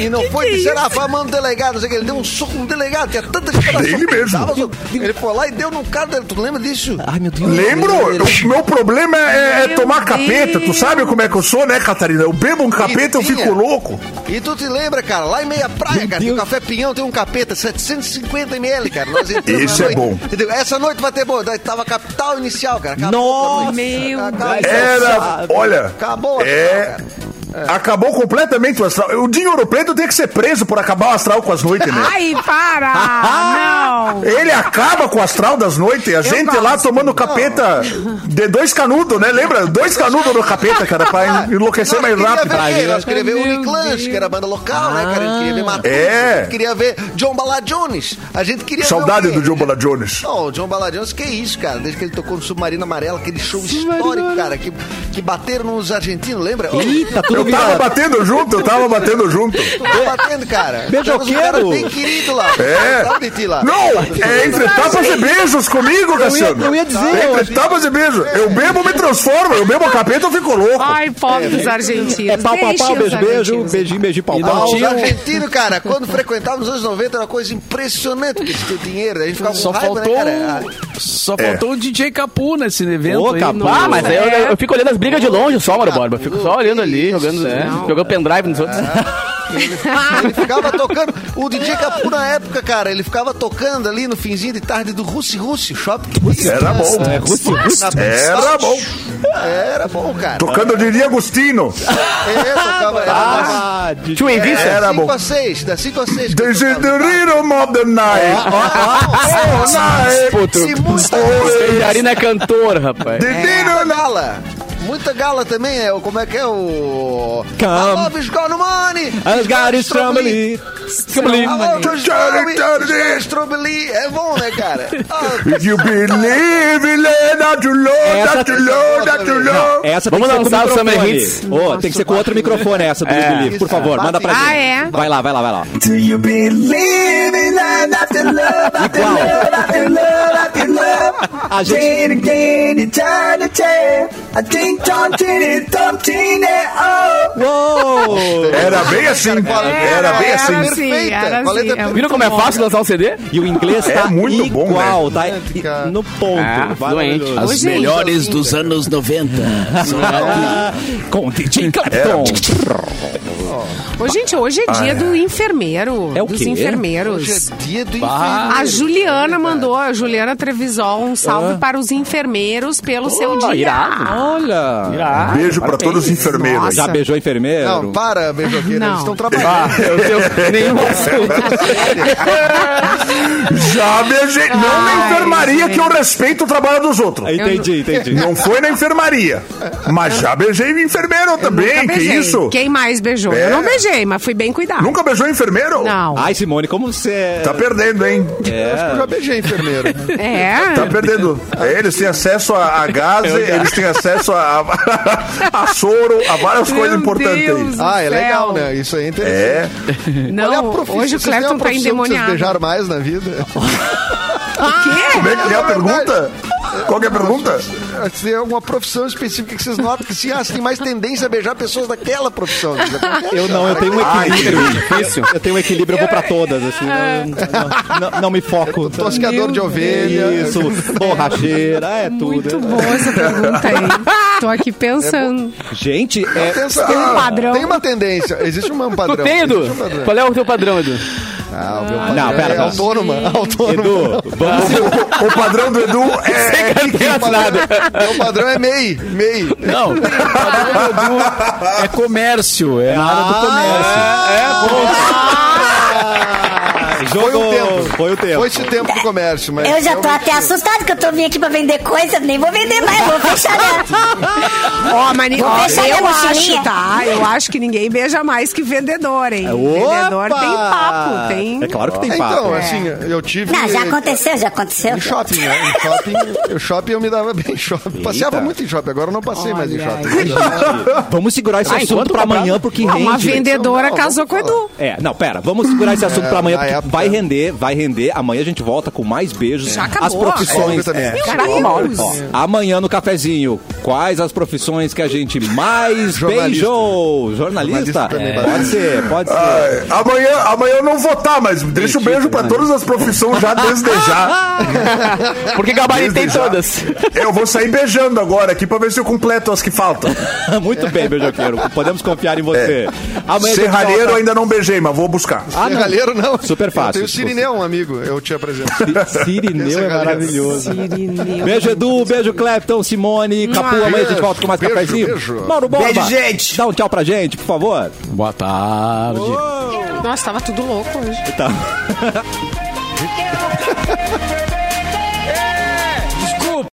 E não foi dizer, ah, foi a mão do delegado, não sei o que. Ele deu um soco no delegado, tinha tanta gente pra Ele mesmo. dava. Ele foi lá e deu no cara dele. Tu lembra disso? Ai, meu Deus. Lembro? O meu problema é, é Meu tomar Deus. capeta. Tu sabe como é que eu sou, né, Catarina? Eu bebo um capeta, eu tinha. fico louco. E tu te lembra, cara, lá em Meia Praia, cara, tem o Café Pinhão, tem um capeta, 750ml, cara. Nós entramos Esse é noite. bom. Entendeu? Essa noite vai ter bom. Daí tava a capital inicial, cara. Acabou Nossa, meu. Deus. Era, olha, Acabou, é, acabou completamente o astral. O Dinho Ouro Preto tem que ser preso por acabar o astral com as noites, né? Ai, para! Não! Ele acaba com o astral das noites, a gente lá tomando capeta de dois canudos, né? Lembra? Dois canudos no capeta, cara, pra enlouquecer mais rápido. ver, nós queria ver Meu Uniclans, Deus. que era a banda local, né, cara? A gente queria ver Matheus, É. a gente queria ver John Bala Jones. A gente queria Saudade o do John Bala Jones. Não, o John Bala Jones, que isso, cara? Desde que ele tocou no Submarino Amarelo, aquele show histórico, cara, que, que bateram nos argentinos, lembra? Eita, tudo Eu tava batendo junto, eu tava batendo junto. Tá batendo, cara. Beijoqueiro. Bem querido lá. É. Ti lá. Não, é entre tapas e beijos comigo, Cassiano. eu ia dizer, É eu entre tapas e beijos. Eu bebo, me transformo. Eu bebo a capeta, eu fico louco. Ai, pobre dos argentinos. É pau, pau, pau, beijo, beijo, beijinho, beijinho, pau, pau. Os tinha argentinos, cara, quando frequentavam nos anos 90 era uma coisa impressionante, porque eles tinham dinheiro, a gente ficava Só com raiva, faltou, né, cara? só É. faltou o DJ Capu nesse evento Ô, aí. Capu. Ah, mas aí eu, eu fico olhando as brigas de longe só, Mauro Borba. Eu Fico só olhando ali, jogando, né, jogando pendrive nos outros. Ele ficava tocando. O DJ Capu na época, cara, ele ficava tocando ali no finzinho de tarde do Russi Russi, shopping. Era bom. É, Rússia. Na Era bom. Era bom, cara. Tocando, eu diria, Agostino. É, tocava. Era Ah, de... Tio Envista. Era bom. 5 a 6, das 5 a 6. This is the rhythm of the night. Oh, night. Puto, E muita Arina é cantor, rapaz. Rhythm- gala. Muita gala também é o. Como é que é o. Come. I love is gone money. As garis Stromboli. Stromboli. I love is Charlie, Charlie. Stromboli. É bom, né, cara? Ah, If you believe in it, that you love, that you love, that you love. Essa Vamos tem que ser lançar com o Summer microfone. Hits. Tem que ser com outro microfone essa do É. Believe, por favor. Manda pra Ah, gente. é? Vai lá, vai lá, vai lá. Do you believe in it, that you love, that you love, that you love, that you love? A gente... I think. Uou! Era bem assim. Era bem assim. assim, Perfeita. era é assim, é Viram como é fácil lançar um CD? E o inglês É tá muito bom, igual, tá no ponto. Ah, fluente. As melhores dos anos 90. São Ah, com DJ Clapton. Ô, gente, hoje é dia do enfermeiro. É o dos quê? enfermeiros. Hoje é dia do Bah. A Juliana mandou, a Juliana Trevisol, um salve para os enfermeiros pelo seu dia. irado. Olha. Ah, Beijo pra parabéns. todos os enfermeiros. Nossa. Já beijou enfermeiro? Não, para, beijoqueira. Não. Eles estão trabalhando. Ah, eu tenho nenhum assunto. Já beijei. Não na Ai, enfermaria, que eu respeito o trabalho dos outros. Entendi, entendi. Não foi na enfermaria. Mas já beijei enfermeiro também. Nunca Que isso? Quem mais beijou? É. Eu não beijei, mas fui bem cuidado. Nunca beijou enfermeiro? Não. Ai, Simone, como você... Tá perdendo, hein? Eu já beijei enfermeiro. É. Tá perdendo. É, Eles têm acesso a, a gás, eles têm acesso a, a, soro, a várias Meu coisas importantes Deus Ah, é céu. legal, né? Isso aí é interessante. É. Não, é a profissão? hoje o Clepton tá que Vocês endemoniado. beijaram mais na vida? O quê? Como é que é a pergunta? Qual que é a pergunta? Se tem alguma profissão específica que vocês notam que sim, ah, tem mais tendência a beijar pessoas daquela profissão. Eu não, eu tenho um equilíbrio. difícil. Eu tenho um equilíbrio, eu vou pra todas, assim. Não, não- não- não me foco. Toscador de ovelha. Isso, borracheira, é tudo. Muito boa essa pergunta aí. Tô aqui pensando. Gente, é, Pensa- Tem um padrão. Tem uma tendência. Existe um padrão. Tu tem, Edu? Um. Qual é o teu padrão, Edu? Ah, o meu Ah, padrão não, pera, é não. autônoma. autônoma. Edu, vamos... O, o padrão do Edu é. é que- Meu padrão, meu padrão é MEI. MEI. Não, o padrão do Edu é comércio, é na área do comércio. Foi Jogou, o tempo. Foi o tempo. Foi esse tempo do comércio, mas. Eu já tô até assustado que eu tô vindo aqui pra vender coisa, nem vou vender mais, vou fechar né? Ó, mas fechar eu acho, tá? Eu acho que ninguém beija mais que vendedor, hein? Vendedor Opa! tem papo, tem. É claro que tem É, papo. Então, assim, eu tive. Não, já aconteceu, já aconteceu. Em shopping, né? Em shopping, eu, shopping eu me dava bem em shopping. Passeava muito em shopping, agora eu não passei mais em Olha shopping. Vamos segurar esse Ah, assunto pra amanhã, porque Ó, Uma rende. vendedora Não, casou com o Edu. É, não, pera, vamos segurar esse assunto pra amanhã, porque época- vai render, vai render. Amanhã a gente volta com mais beijos. Já acabou. As profissões. É. É. Caraca, uma hora. Ó, amanhã no cafezinho, quais as profissões que a gente mais Jornalista. beijou? Jornalista? É. Pode ser, pode ser. Ai, amanhã, amanhã eu não vou estar, mas deixa um beijo pra todas as profissões já desde já. Porque gabaritei todas. Eu vou sair beijando agora aqui pra ver se eu completo as que faltam. Muito bem, beijoqueiro. Podemos confiar em você. Amanhã a gente Serralheiro volta- ainda não beijei, mas vou buscar. Ah, não. Serralheiro não. Super fácil. Eu tenho o Sirineu, um amigo, eu te apresento. Sirineu é maravilhoso. Sirineu. Beijo, Edu. Beijo, Clepton, Simone, Capu. Amanhã a gente volta com mais Beijo, cafezinho. beijo. Mauro Borba. Beijo, gente. Dá um tchau pra gente, por favor. Boa tarde. Nossa, tava tudo louco hoje. Tá.